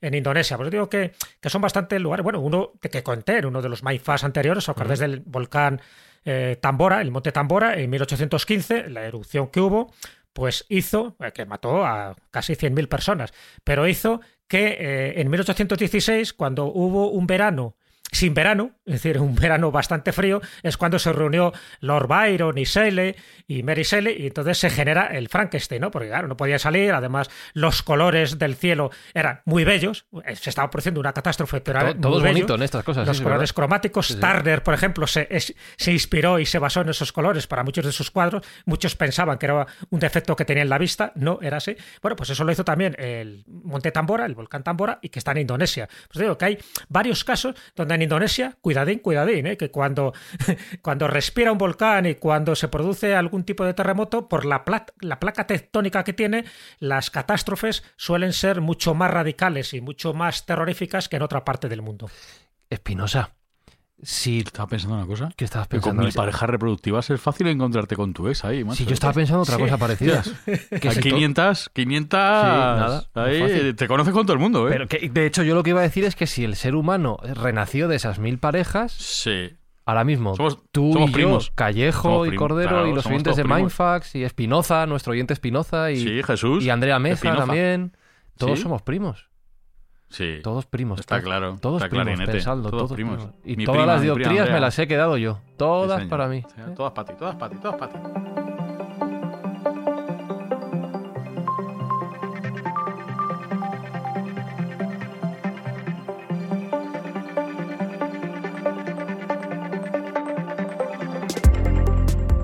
En Indonesia. Pues digo que, que son bastante lugares. Bueno, uno que, que conté en uno de los MyFAS anteriores, os acordáis del volcán eh, Tambora, el monte Tambora, en 1815, la erupción que hubo, pues hizo, eh, que mató a casi 100.000 personas, pero hizo que eh, en 1816, cuando hubo un verano sin verano, es decir, un verano bastante frío, es cuando se reunió Lord Byron y Shelley y Mary Shelley y entonces se genera el Frankenstein, ¿no? Porque claro, no podía salir, además los colores del cielo eran muy bellos, se estaba produciendo una catástrofe, pero todo, todo es bonito en estas cosas. Los sí, colores cromáticos, Turner, por ejemplo, se, es, se inspiró y se basó en esos colores para muchos de sus cuadros, muchos pensaban que era un defecto que tenía en la vista, no era así. Bueno, pues eso lo hizo también el Monte Tambora, el volcán Tambora, y que está en Indonesia. Pues digo que hay varios casos donde en Indonesia, cuidadín, cuidadín, ¿eh? que cuando, <laughs> cuando respira un volcán y cuando se produce algún tipo de terremoto, por la, pla la placa tectónica que tiene, las catástrofes suelen ser mucho más radicales y mucho más terroríficas que en otra parte del mundo. Espinosa. Si estaba pensando una cosa. ¿Qué estabas Que pensando? con mi pareja reproductiva es fácil encontrarte con tu ex ahí, macho. Si yo estaba pensando otra Sí. cosa parecida. <laughs> Que A si to- 500, 500... nada, ahí, te conoces con todo el mundo, ¿eh? Pero que, de hecho, yo lo que iba a decir es que si el ser humano renació de esas mil parejas, Sí. ahora mismo Somos- tú somos y primos. yo, Callejo Somos y Cordero claro, y los oyentes de. Mindfax y Espinoza, nuestro oyente Espinoza y, Sí, Jesús. y Andrea Espinoza. también. Todos Sí. somos primos. Sí. Todos primos. Está claro, Todos está primos, pensadlo, todos todos primos. primos. Y Mi todas prima, las dioptrías me las he quedado yo. Todas para mí. Sí, Todas para ti, todas para ti, todas para ti.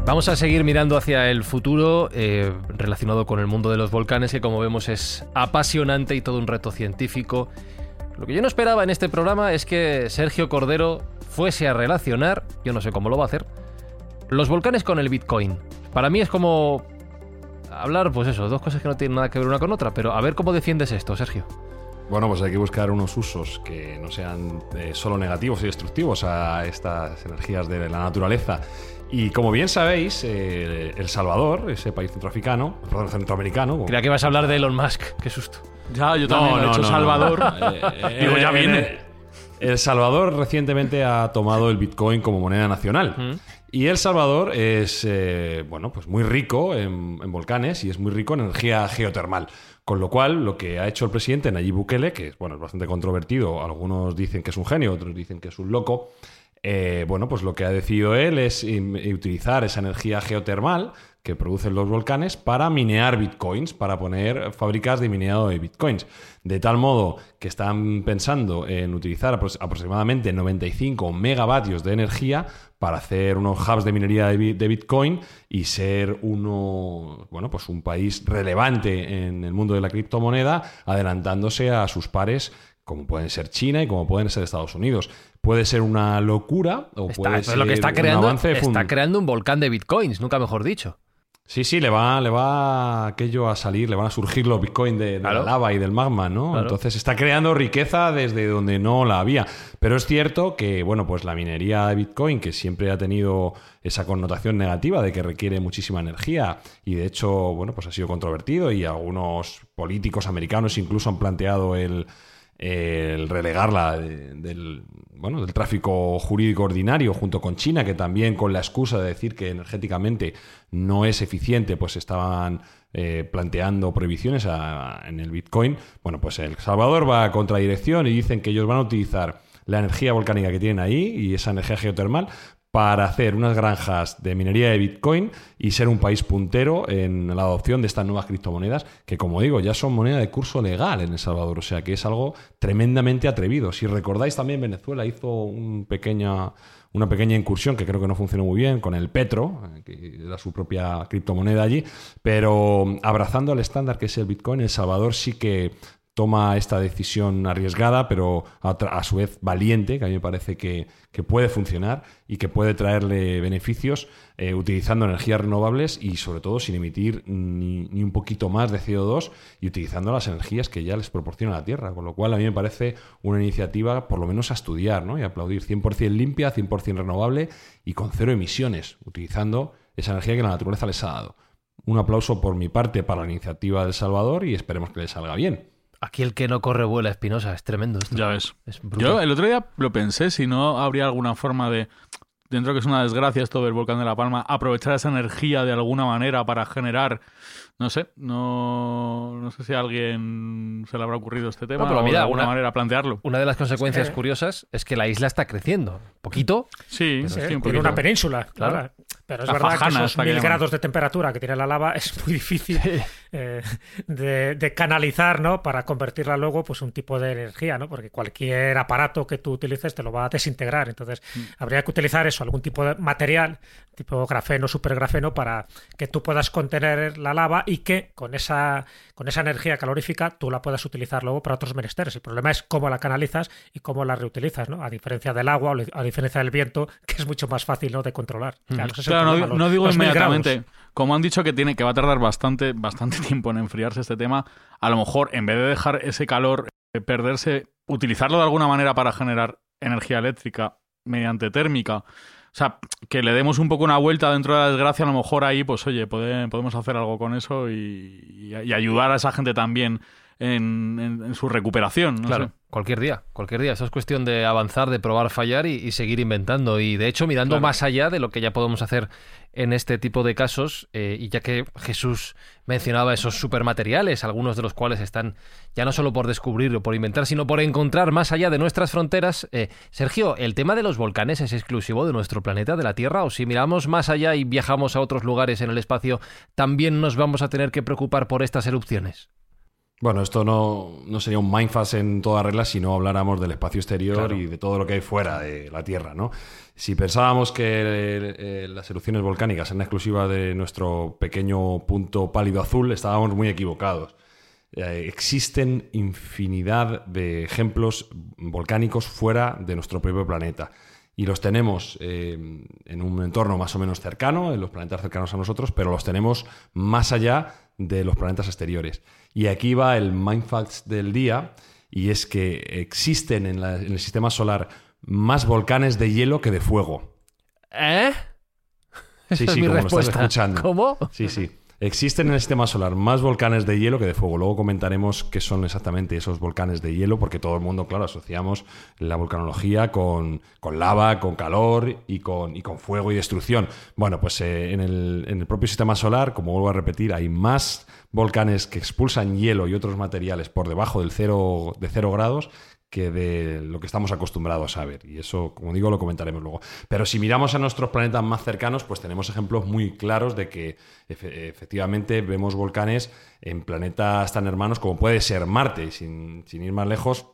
Vamos a seguir mirando hacia el futuro eh, relacionado con el mundo de los volcanes, que como vemos es apasionante y todo un reto científico. Lo que yo no esperaba en este programa es que Sergio Cordero fuese a relacionar, yo no sé cómo lo va a hacer, los volcanes con el Bitcoin. Para mí es como hablar, pues eso, dos cosas que no tienen nada que ver una con otra, pero a ver cómo defiendes esto, Sergio. Bueno, pues hay que buscar unos usos que no sean eh, solo negativos y destructivos a estas energías de la naturaleza. Y como bien sabéis, eh, El Salvador, ese país centroafricano, perdón, centroamericano, como- Creía que ibas a hablar de Elon Musk, qué susto. Ya, yo también lo he hecho Salvador. <laughs> Eh, <laughs> Digo, ya eh, viene. El Salvador recientemente ha tomado el Bitcoin como moneda nacional. Y El Salvador es eh, bueno, pues muy rico en, en volcanes y es muy rico en energía geotermal. Con lo cual, lo que ha hecho el presidente Nayib Bukele, que bueno, es bastante controvertido, algunos dicen que es un genio, otros dicen que es un loco, eh, bueno, pues lo que ha decidido él es utilizar esa energía geotermal que producen los volcanes para minear bitcoins, para poner fábricas de mineado de bitcoins. De tal modo que están pensando en utilizar apro- aproximadamente 95 megavatios de energía para hacer unos hubs de minería de, bi- de bitcoin y ser uno, bueno, pues un país relevante en el mundo de la criptomoneda, adelantándose a sus pares como pueden ser China y como pueden ser Estados Unidos. Puede ser una locura o Está, puede ser lo que está un avance está creando un volcán de bitcoins, nunca mejor dicho. Sí, sí, le va, le va aquello a salir, le van a surgir los bitcoins de, de Claro. la lava y del magma, ¿no? Claro. Entonces está creando riqueza desde donde no la había. Pero es cierto que, bueno, pues la minería de bitcoin, que siempre ha tenido esa connotación negativa de que requiere muchísima energía, y de hecho, bueno, pues ha sido controvertido, y algunos políticos americanos incluso han planteado el, el relegarla de- del, bueno, del tráfico jurídico ordinario junto con China, que también con la excusa de decir que energéticamente no es eficiente, pues estaban eh, planteando prohibiciones a- en el Bitcoin. Bueno, pues El Salvador va a contradirección y dicen que ellos van a utilizar la energía volcánica que tienen ahí y esa energía geotermal para hacer unas granjas de minería de Bitcoin y ser un país puntero en la adopción de estas nuevas criptomonedas que, como digo, ya son moneda de curso legal en El Salvador. O sea que es algo tremendamente atrevido. Si recordáis, también Venezuela hizo una pequeña incursión que creo que no funcionó muy bien con el Petro, eh, que era su propia criptomoneda allí, pero abrazando el estándar que es el Bitcoin, El Salvador sí que toma esta decisión arriesgada, pero a, su vez valiente, que a mí me parece que, que puede funcionar y que puede traerle beneficios eh, utilizando energías renovables y sobre todo sin emitir ni, un poquito más de CO2 y utilizando las energías que ya les proporciona la Tierra. Con lo cual a mí me parece una iniciativa por lo menos a estudiar ¿no? y aplaudir 100% limpia, 100% renovable y con cero emisiones, utilizando esa energía que la naturaleza les ha dado. Un aplauso por mi parte para la iniciativa del Salvador y esperemos que les salga bien. Aquí el que no corre vuela, Espinosa, es tremendo esto. Ya ves. Es. Yo el otro día lo pensé, si no habría alguna forma de, dentro que es una desgracia esto del volcán de La Palma, aprovechar esa energía de alguna manera para generar, no sé, no, no sé si a alguien se le habrá ocurrido este tema pero o de alguna una- manera plantearlo. Una de las consecuencias Es que- curiosas es que la isla está creciendo. Poquito. Sí, Sí, sí, un tiene una península, Claro. claro. Pero es La verdad que fajana esos mil grados de temperatura que tiene la lava es muy difícil eh, de, de canalizar, ¿no? Para convertirla luego, pues, un tipo de energía, ¿no? Porque cualquier aparato que tú utilices te lo va a desintegrar. Entonces, Mm. habría que utilizar eso, algún tipo de material, tipo grafeno, supergrafeno, para que tú puedas contener la lava y que con esa, con esa energía calorífica tú la puedas utilizar luego para otros menesteres. El problema es cómo la canalizas y cómo la reutilizas, ¿no? A diferencia del agua o a diferencia del viento, <laughs> que es mucho más fácil, ¿no? De controlar. El Claro, no, no digo inmediatamente. Como han dicho que tiene que va a tardar bastante, bastante tiempo en enfriarse este tema, a lo mejor en vez de dejar ese calor eh, perderse, utilizarlo de alguna manera para generar energía eléctrica mediante térmica. O sea, que le demos un poco una vuelta dentro de la desgracia, a lo mejor ahí, pues oye, podemos hacer algo con eso y ayudar a esa gente también en, en- en su recuperación. no claro, sé. cualquier día, cualquier día. Eso es cuestión de avanzar, de probar, fallar y, y seguir inventando. Y de hecho, mirando Claro. más allá de lo que ya podemos hacer en este tipo de casos, eh, y ya que Jesús mencionaba esos supermateriales, algunos de los cuales están ya no solo por descubrir o por inventar, sino por encontrar más allá de nuestras fronteras. eh, Sergio, ¿el tema de los volcanes es exclusivo de nuestro planeta, de la Tierra? ¿O si miramos más allá y viajamos a otros lugares en el espacio, también nos vamos a tener que preocupar por estas erupciones? Bueno, esto no, no sería un mindfast en toda regla si no habláramos del espacio exterior Claro. y de todo lo que hay fuera de la Tierra, ¿no? Si pensábamos que eh, eh, las erupciones volcánicas eran exclusivas de nuestro pequeño punto pálido azul, estábamos muy equivocados. Eh, existen infinidad de ejemplos volcánicos fuera de nuestro propio planeta. Y los tenemos eh, en un entorno más o menos cercano, en los planetas cercanos a nosotros, pero los tenemos más allá de los planetas exteriores. Y aquí va el mindfacts del día, y es que existen en, la- en el sistema solar más volcanes de hielo que de fuego. ¿Eh? Sí, sí, es <laughs> mi como lo estás escuchando. ¿Cómo? Sí, sí. Existen en el sistema solar más volcanes de hielo que de fuego. Luego comentaremos qué son exactamente esos volcanes de hielo, porque todo el mundo, claro, asociamos la volcanología con, con lava, con calor y con, y con fuego y destrucción. Bueno, pues eh, en, el, en el propio sistema solar, como vuelvo a repetir, hay más volcanes que expulsan hielo y otros materiales por debajo del cero, de cero grados que de lo que estamos acostumbrados a ver. Y eso, como digo, lo comentaremos luego. Pero si miramos a nuestros planetas más cercanos, pues tenemos ejemplos muy claros de que efe- efectivamente vemos volcanes en planetas tan hermanos como puede ser Marte. Sin, sin ir más lejos,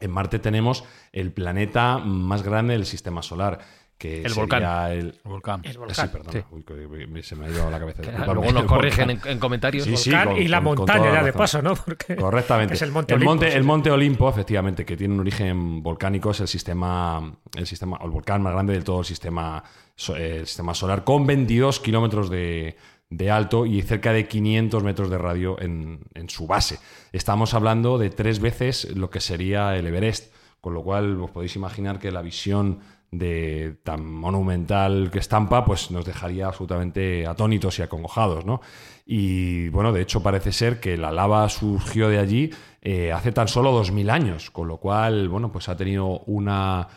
en Marte tenemos el planeta más grande del sistema solar. Que El sería volcán. El, El volcán. El Sí. Uy, me- se me ha ido a la cabeza. Luego nos <laughs> El corrigen en, comentarios. Sí, sí, volcán con- y la con- con montaña ya de paso, ¿no? Porque <laughs> Correctamente. es el monte el Olimpo, monte, sí, el monte Olimpo, efectivamente, que tiene un origen volcánico, es el sistema, el sistema, el volcán más grande de todo el sistema, eh, el sistema solar, con 22 kilómetros de, de alto y cerca de 500 metros de radio en, en su base. Estamos hablando de tres veces lo que sería el Everest, con lo cual os podéis imaginar que la visión de tan monumental que estampa, pues nos dejaría absolutamente atónitos y acongojados, ¿no? Y bueno, de hecho parece ser que la lava surgió de allí eh, hace tan solo 2000 años, con lo cual, bueno, pues ha tenido una,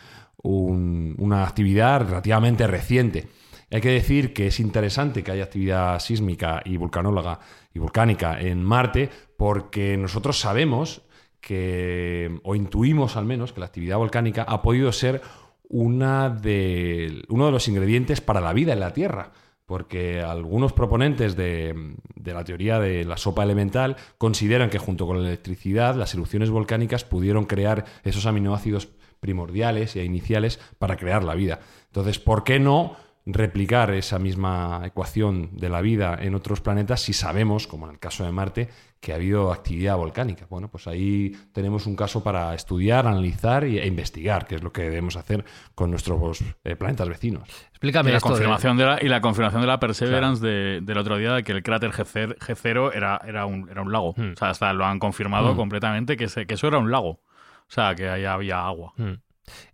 un- una actividad relativamente reciente. Hay que decir que es interesante que haya actividad sísmica y vulcanóloga y volcánica en Marte porque nosotros sabemos que, o intuimos al menos, que la actividad volcánica ha podido ser una de, uno de los ingredientes para la vida en la Tierra. Porque algunos proponentes de, de la teoría de la sopa elemental consideran que junto con la electricidad las erupciones volcánicas pudieron crear esos aminoácidos primordiales e iniciales para crear la vida. Entonces, ¿por qué no replicar esa misma ecuación de la vida en otros planetas si sabemos, como en el caso de Marte, que ha habido actividad volcánica? Bueno, pues ahí tenemos un caso para estudiar, analizar e investigar, que es lo que debemos hacer con nuestros eh, planetas vecinos. Explícame Y la, esto. confirmación de la, y la confirmación de la Perseverance de- del otro día de que el cráter G0, G0 era, era, un, era un lago. Hmm. O sea, hasta lo han confirmado Hmm. completamente que, se- que eso era un lago. O sea, que ahí había agua. Mm.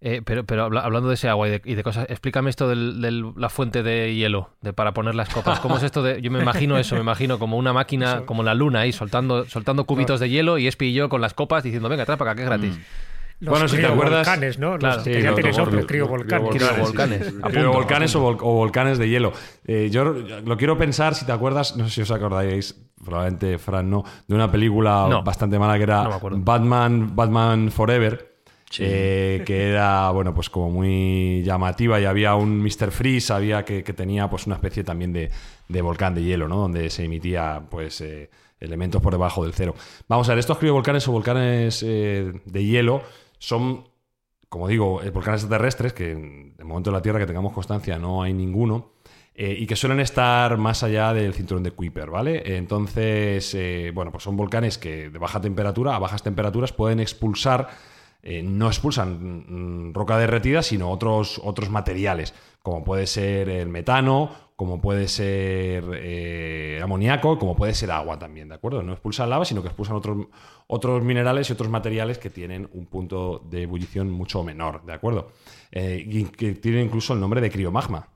Eh, pero pero habla- hablando de ese agua y de, y de cosas, explícame esto de la fuente de hielo de para poner las copas. ¿Cómo es esto de.? Yo me imagino eso, me imagino como una máquina, Eso. como la luna ahí, soltando, soltando cubitos de hielo y Espi y yo con las copas diciendo, venga, trae para acá, que es gratis. Los Bueno, si te acuerdas- criovolcanes, ¿no? Los Claro. que ya nombre, vol- criovolcanes. Criovolcanes. Criovolcanes o, vol- o volcanes de hielo. Eh, yo lo quiero pensar, si te acuerdas, no sé si os acordáis, probablemente Fran no, de una película No. bastante mala que era No. Batman, Batman Forever. Eh, que era bueno pues como muy llamativa y había un Mr. Freeze había que, tenía pues una especie también de, de volcán de hielo no donde se emitía pues eh, elementos por debajo del cero vamos a ver estos criovolcanes o volcanes eh, de hielo son como digo, volcanes extraterrestres, que en el momento de la Tierra que tengamos constancia no hay ninguno, y que suelen estar más allá del cinturón de Kuiper, ¿vale? Entonces, bueno, pues son volcanes que de baja temperatura, a bajas temperaturas, pueden expulsar, eh, no expulsan mm, roca derretida, sino otros, otros materiales, como puede ser el metano, como puede ser eh, amoníaco, como puede ser agua también, ¿de acuerdo? No expulsan lava, sino que expulsan otros, otros minerales y otros materiales que tienen un punto de ebullición mucho menor, ¿de acuerdo? Eh, y que tienen incluso el nombre de criomagma,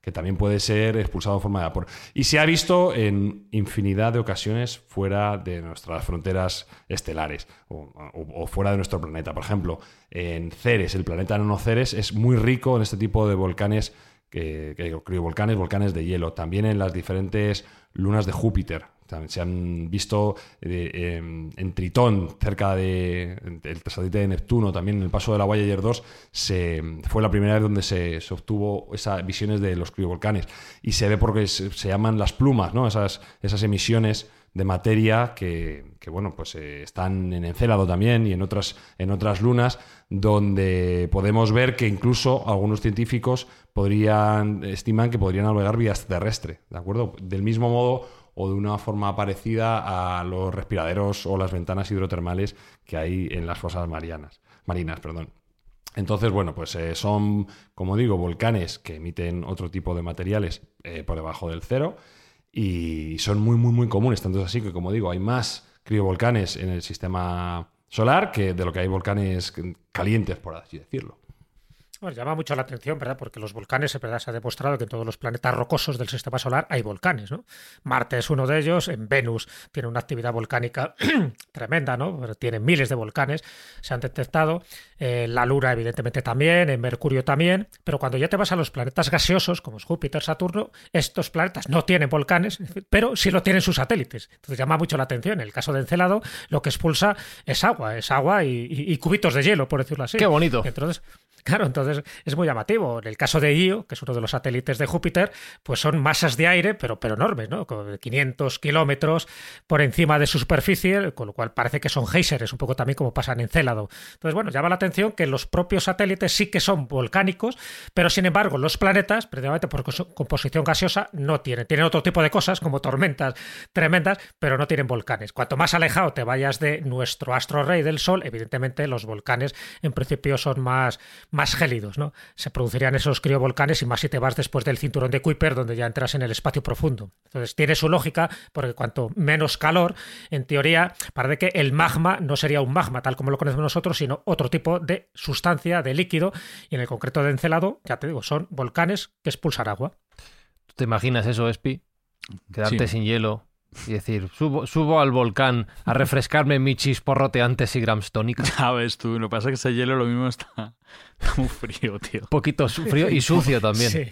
que también puede ser expulsado en forma de vapor. Y se ha visto en infinidad de ocasiones fuera de nuestras fronteras estelares o, fuera de nuestro planeta. Por ejemplo, en Ceres, el planeta enano Ceres, es muy rico en este tipo de volcanes, que, que criovolcanes, volcanes de hielo. También en las diferentes lunas de Júpiter. Se han visto eh, en, en Tritón, cerca de- del satélite de Neptuno, también en el paso de la Voyager 2, se, fue la primera vez donde se, se obtuvo esas visiones de los criovolcanes. Y se ve porque se, se llaman las plumas, ¿no? Esas, esas emisiones de materia que, que, bueno, pues eh, están en Encélado también y en otras, en otras lunas, donde podemos ver que incluso algunos científicos podrían, estiman que podrían albergar vida extraterrestre, ¿de acuerdo? Del mismo modo o de una forma parecida a los respiraderos o las ventanas hidrotermales que hay en las fosas marianas, marinas. Perdón. Entonces, bueno, pues eh, son, como digo, volcanes que emiten otro tipo de materiales eh, por debajo del cero y son muy, muy, muy comunes. Tanto es así que, como digo, hay más criovolcanes en el sistema solar que de lo que hay volcanes calientes, por así decirlo. Bueno, llama mucho la atención, ¿verdad? Porque los volcanes, es verdad, se ha demostrado que en todos los planetas rocosos del sistema solar hay volcanes, ¿no? Marte es uno de ellos, en Venus tiene una actividad volcánica <clears throat> tremenda, ¿no? Tiene miles de volcanes, se han detectado, eh, la Luna evidentemente también, en Mercurio también, pero cuando ya te vas a los planetas gaseosos, como es Júpiter, Saturno, estos planetas no tienen volcanes, pero sí lo tienen sus satélites. Entonces llama mucho la atención. En el caso de Encelado, lo que expulsa es agua, es agua y, y- y cubitos de hielo, por decirlo así. Qué bonito. Entonces, claro, entonces es muy llamativo. En el caso de Io, que es uno de los satélites de Júpiter, pues son masas de aire, pero, pero enormes, ¿no? De 500 kilómetros por encima de su superficie, con lo cual parece que son géiseres, un poco también como pasa en Encélado. Entonces, bueno, llama la atención que los propios satélites sí que son volcánicos, pero sin embargo, los planetas, precisamente por cos- composición gaseosa, no tienen. Tienen otro tipo de cosas, como tormentas tremendas, pero no tienen volcanes. Cuanto más alejado te vayas de nuestro astro rey del Sol, evidentemente los volcanes en principio son más, más gélidos, ¿no? Se producirían esos criovolcanes y más si te vas después del cinturón de Kuiper, donde ya entras en el espacio profundo. Entonces tiene su lógica, porque cuanto menos calor, en teoría, parece que el magma no sería un magma tal como lo conocemos nosotros, sino otro tipo de sustancia, de líquido, y en el concreto de Encelado, ya te digo, son volcanes que expulsan agua. ¿Tú te imaginas eso, Espi? Quedarte Sí. sin hielo y decir, subo, subo al volcán a refrescarme mi chisporrote antes y grams tónica. <laughs> Ya ves tú, lo que pasa es que ese hielo lo mismo está, <laughs> está muy frío, tío. Un poquito frío y sucio también. Sí.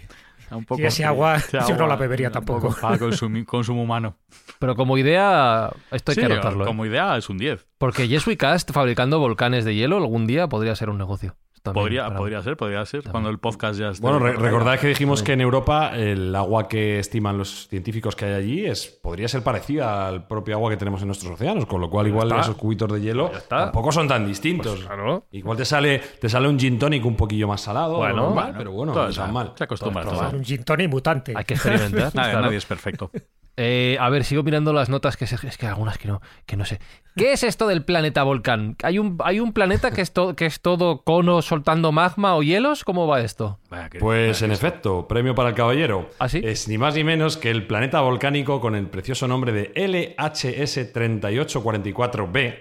Un poco Y ese frío. agua Ese yo no la bebería tampoco. poco Para consumir- consumo humano. Pero como idea, esto hay Sí, que anotarlo. ¿eh? como idea es un 10. Porque Yesui Cast fabricando volcanes de hielo algún día podría ser un negocio. También Podría, para- podría ser, podría ser. Cuando el podcast ya esté. Bueno, re- recordad que dijimos que en Europa el agua que estiman los científicos que hay allí es podría ser parecida al propio agua que tenemos en nuestros océanos, con lo cual igual está. esos cubitos de hielo tampoco son tan distintos. Pues claro. Igual te sale, te sale un gin tonic un poquillo más salado, Bueno, normal, bueno, pero bueno, no está- mal. se acostumbra. Un gin tonic mutante. Hay que experimentar. Nadie, <laughs> claro. nadie es perfecto. Eh, a ver, sigo mirando las notas que se- es que hay algunas que no, que no sé. ¿Qué es esto del planeta volcán? ¿Hay un, hay un planeta que es, to- que es todo cono soltando magma o hielos? ¿Cómo va esto? Vaya que- Pues vaya en efecto, premio para el caballero. ¿Ah, sí? Es ni más ni menos que el planeta volcánico con el precioso nombre de LHS 3844b,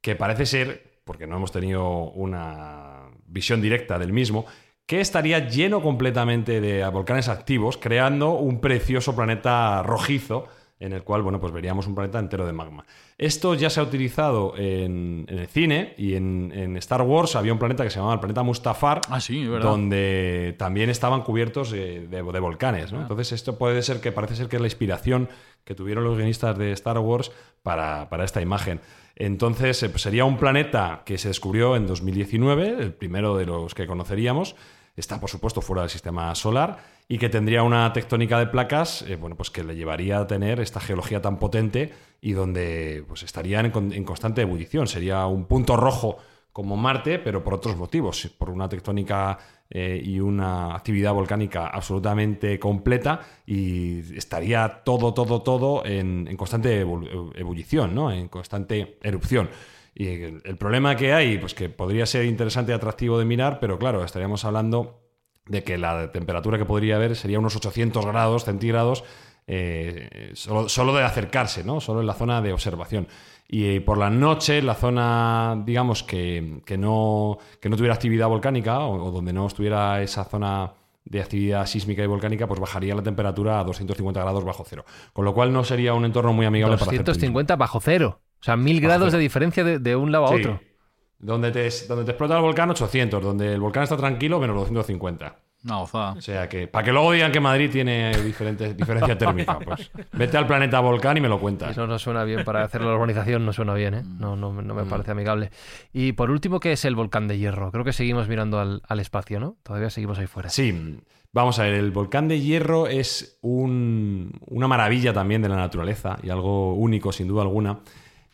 que parece ser, porque no hemos tenido una visión directa del mismo, que estaría lleno completamente de volcanes activos, creando un precioso planeta rojizo en el cual, bueno, pues veríamos un planeta entero de magma. Esto ya se ha utilizado en, el cine y en, Star Wars había un planeta que se llamaba el planeta Mustafar, ah, sí, donde también estaban cubiertos de, volcanes. ¿no? Ah. Entonces esto puede ser que parece ser que es la inspiración que tuvieron los guionistas de Star Wars para, esta imagen. Entonces eh, pues sería un planeta que se descubrió en 2019, el primero de los que conoceríamos, está por supuesto fuera del sistema solar y que tendría una tectónica de placas eh, bueno, pues que le llevaría a tener esta geología tan potente y donde pues estarían en, constante ebullición. Sería un punto rojo como Marte, pero por otros motivos, por una tectónica eh, y una actividad volcánica absolutamente completa y estaría todo, todo, todo en, constante ebullición, ¿no? en constante erupción. Y el, problema que hay, pues que podría ser interesante y atractivo de mirar, pero claro, estaríamos hablando de que la temperatura que podría haber sería unos 800 grados centígrados eh, solo, de acercarse, ¿no? Solo en la zona de observación. Y por la noche, la zona, digamos, que, no, no tuviera actividad volcánica o, donde no estuviera esa zona de actividad sísmica y volcánica, pues bajaría la temperatura a 250 grados bajo cero. Con lo cual no sería un entorno muy amigable 250 para 250 bajo cero. O sea, mil grados de diferencia de, un lado a otro. Donde te, donde te explota el volcán, 800. Donde el volcán está tranquilo, menos 250. No, O sea que, para que luego digan que Madrid tiene diferentes, diferencia <laughs> térmica, pues vete al planeta volcán y me lo cuentas. Eso no suena bien para hacer la urbanización, no suena bien, ¿eh? No, no, no me mm. parece amigable. Y por último, ¿qué es el volcán de hierro? Creo que seguimos mirando al, al espacio, ¿no? Todavía seguimos ahí fuera. Sí, vamos a ver, el volcán de hierro es un, una maravilla también de la naturaleza y algo único, sin duda alguna.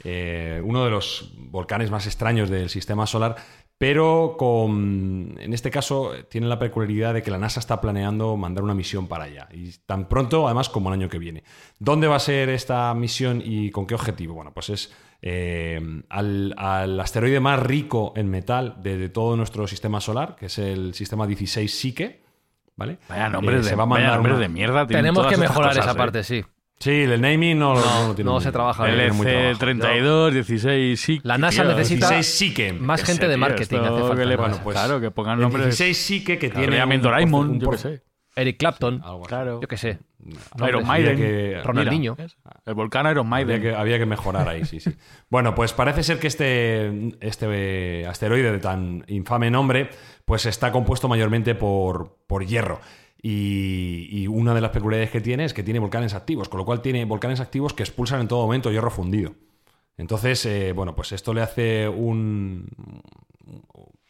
Eh, uno de los volcanes más extraños del sistema solar, pero con, en este caso tiene la peculiaridad de que la NASA está planeando mandar una misión para allá, y tan pronto además como el año que viene. ¿Dónde va a ser esta misión y con qué objetivo? Bueno, pues es eh, al, asteroide más rico en metal de, todo nuestro sistema solar, que es el sistema 16 Psique. ¿Vale? Vaya nombre, de, va de mierda. Tenemos que mejorar esa parte, sí. Sí, el naming no, no, no, se trabaja. El EC32, 16 SIC. La NASA necesita 16 más gente de marketing. Hace falta bueno, pues, claro, que pongan nombres. 16 SICE que tiene. Un, Doraemon, yo qué sé. Eric Clapton, claro. yo qué sé. Iron Maiden. Ronaldinho. el volcán Iron Maiden. Había que, había que mejorar ahí, sí, sí. bueno, pues parece ser que este, este asteroide de tan infame nombre pues está compuesto mayormente por, por hierro. Y, una de las peculiaridades que tiene es que tiene volcanes activos, con lo cual tiene volcanes activos que expulsan en todo momento hierro fundido. Entonces, eh, bueno, pues esto le hace un,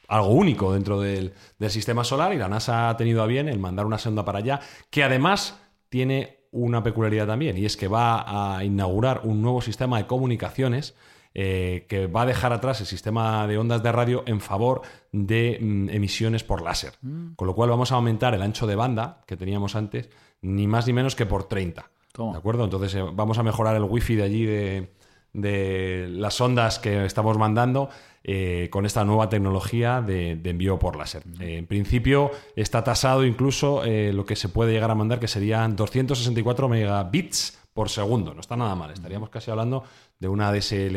algo único dentro del, sistema solar y la NASA ha tenido a bien el mandar una sonda para allá, que además tiene una peculiaridad también, y es que va a inaugurar un nuevo sistema de comunicaciones eh, que va a dejar atrás el sistema de ondas de radio en favor de mm, emisiones por láser. Mm. Con lo cual vamos a aumentar el ancho de banda que teníamos antes, ni más ni menos que por 30. ¿De acuerdo? Entonces eh, vamos a mejorar el wifi de allí de, las ondas que estamos mandando eh, con esta nueva tecnología de, envío por láser. En principio está tasado incluso lo que se puede llegar a mandar, que serían 264 megabits por segundo. No está nada mal. Estaríamos casi hablando de una DSL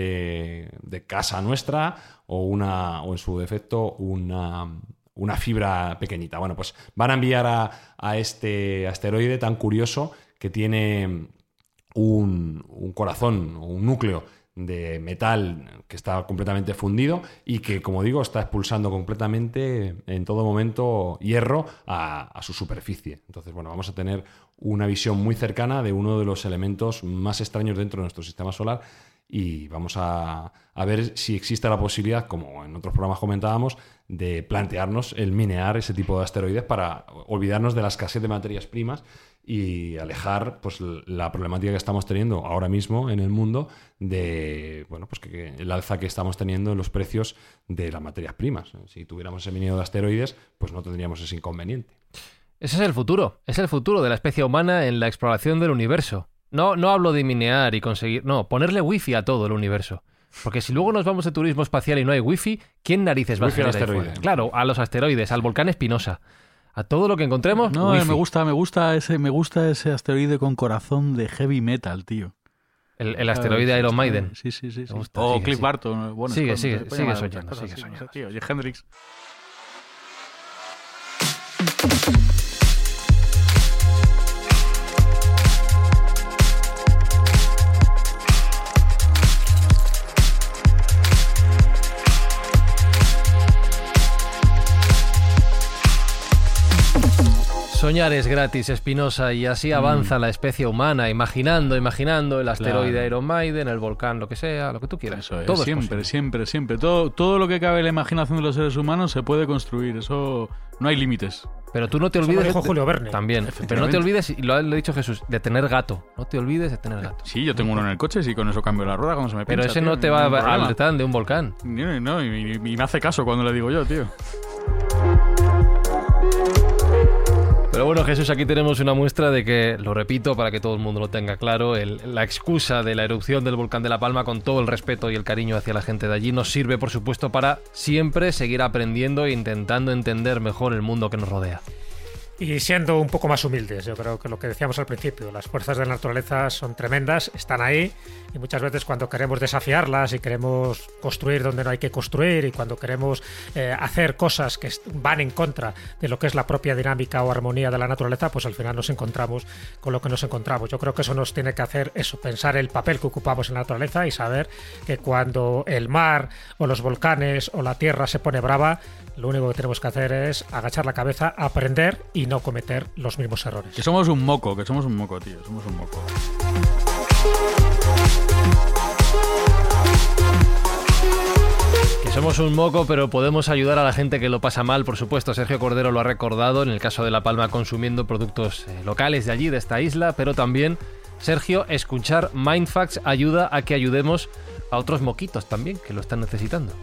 de casa nuestra o, una, o en su defecto una, una fibra pequeñita. Bueno, pues van a enviar a, este asteroide tan curioso que tiene un, un corazón o un núcleo de metal que está completamente fundido y que, como digo, está expulsando completamente en todo momento hierro a, a, su superficie. Entonces, bueno, vamos a tener una visión muy cercana de uno de los elementos más extraños dentro de nuestro sistema solar y vamos a, ver si existe la posibilidad, como en otros programas comentábamos, de plantearnos el minear ese tipo de asteroides para olvidarnos de la escasez de materias primas y alejar pues, la problemática que estamos teniendo ahora mismo en el mundo de bueno, pues que, el alza que estamos teniendo en los precios de las materias primas. Si tuviéramos ese minero de asteroides, pues no tendríamos ese inconveniente. Ese es el futuro, es el futuro de la especie humana en la exploración del universo. No, no hablo de minear y conseguir. No, ponerle wifi a todo el universo. Porque si luego nos vamos de turismo espacial y no hay wifi, ¿quién narices va a hacer Claro, a los asteroides, al volcán Espinosa. A todo lo que encontremos. No, me gusta, me gusta ese, me gusta ese asteroide con corazón de heavy metal, tío. El, asteroide Iron Maiden. Sí, sí, sí. o Cliff Barton. Bueno, sigue, sigue, sigue soñando, sigue soñando. Tío, Hendrix. Soñar es gratis, Espinosa, y así avanza la especie humana, imaginando, imaginando el asteroide Claro. Iron Maiden, el volcán, lo que sea, lo que tú quieras. Eso es, Todo es siempre, posible. siempre, siempre. Todo, todo lo que cabe en la imaginación de los seres humanos se puede construir. Eso no hay límites. Pero tú no te olvides. dijo Julio Verne. También. Pero no te olvides, y lo ha dicho Jesús, de tener gato. No te olvides de tener gato. Sí, yo tengo uno en el coche, sí, con eso cambio la rueda cuando se me Pero pincha, ese tío, no te va ningún a problema. alertar de un volcán. No, no, y- y me hace caso cuando le digo yo, tío. Pero bueno, Jesús, aquí tenemos una muestra de que, lo repito para que todo el mundo lo tenga claro, la excusa de la erupción del volcán de La Palma, con todo el respeto y el cariño hacia la gente de allí, nos sirve, por supuesto, para siempre seguir aprendiendo e intentando entender mejor el mundo que nos rodea. Y siendo un poco más humildes, yo creo que lo que decíamos al principio, las fuerzas de la naturaleza son tremendas, están ahí y muchas veces cuando queremos desafiarlas y queremos construir donde no hay que construir y cuando queremos eh, hacer cosas que van en contra de lo que es la propia dinámica o armonía de la naturaleza, pues al final nos encontramos con lo que nos encontramos. Yo creo que eso nos tiene que hacer eso, pensar el papel que ocupamos en la naturaleza y saber que cuando el mar o los volcanes o la tierra se pone brava, lo único que tenemos que hacer es agachar la cabeza, aprender y no cometer los mismos errores. Que somos un moco, que somos un moco, tío. Somos un moco. Que somos un moco, pero podemos ayudar a la gente que lo pasa mal, por supuesto. Sergio Cordero lo ha recordado en el caso de La Palma consumiendo productos eh, locales de allí, de esta isla, pero también, Sergio, escuchar Mindfacts ayuda a que ayudemos a otros moquitos también, que lo están necesitando.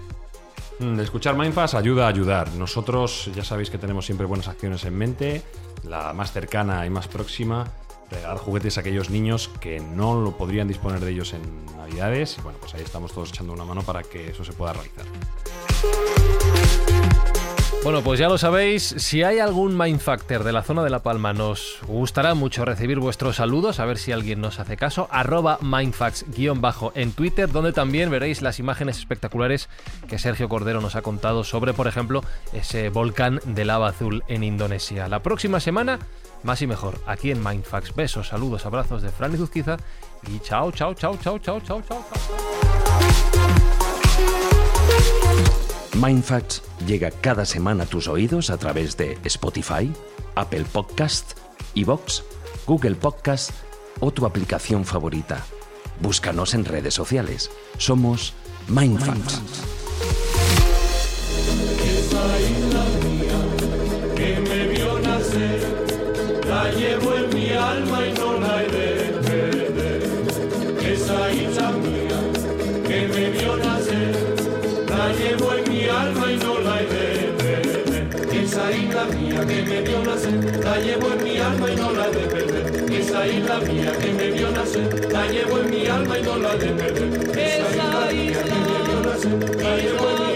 Mm, Escuchar Mindfast ayuda a ayudar. Nosotros ya sabéis que tenemos siempre buenas acciones en mente. La más cercana y más próxima, regalar juguetes a aquellos niños que no lo podrían disponer de ellos en Navidades. Y bueno, pues ahí estamos todos echando una mano para que eso se pueda realizar. Bueno, pues ya lo sabéis, si hay algún Mindfactor de la zona de La Palma, nos gustará mucho recibir vuestros saludos, a ver si alguien nos hace caso, arroba mindfacts-bajo en Twitter, donde también veréis las imágenes espectaculares que Sergio Cordero nos ha contado sobre, por ejemplo, ese volcán de lava azul en Indonesia. La próxima semana, más y mejor, aquí en Mindfacts. Besos, saludos, abrazos de Fran y Zuzquiza y chao, chao, chao, chao, chao, chao, chao, chao. Mindfacts llega cada semana a tus oídos a través de Spotify, Apple Podcast, Evox, Google Podcast o tu aplicación favorita. Búscanos en redes sociales. Somos Mindfacts. la llevo en mi alma y no la de perder. Esa isla mía que me vio nacer, la llevo en mi alma y no la de perder. Esa, isla, mía que me vio nacer, la llevo en mi alma.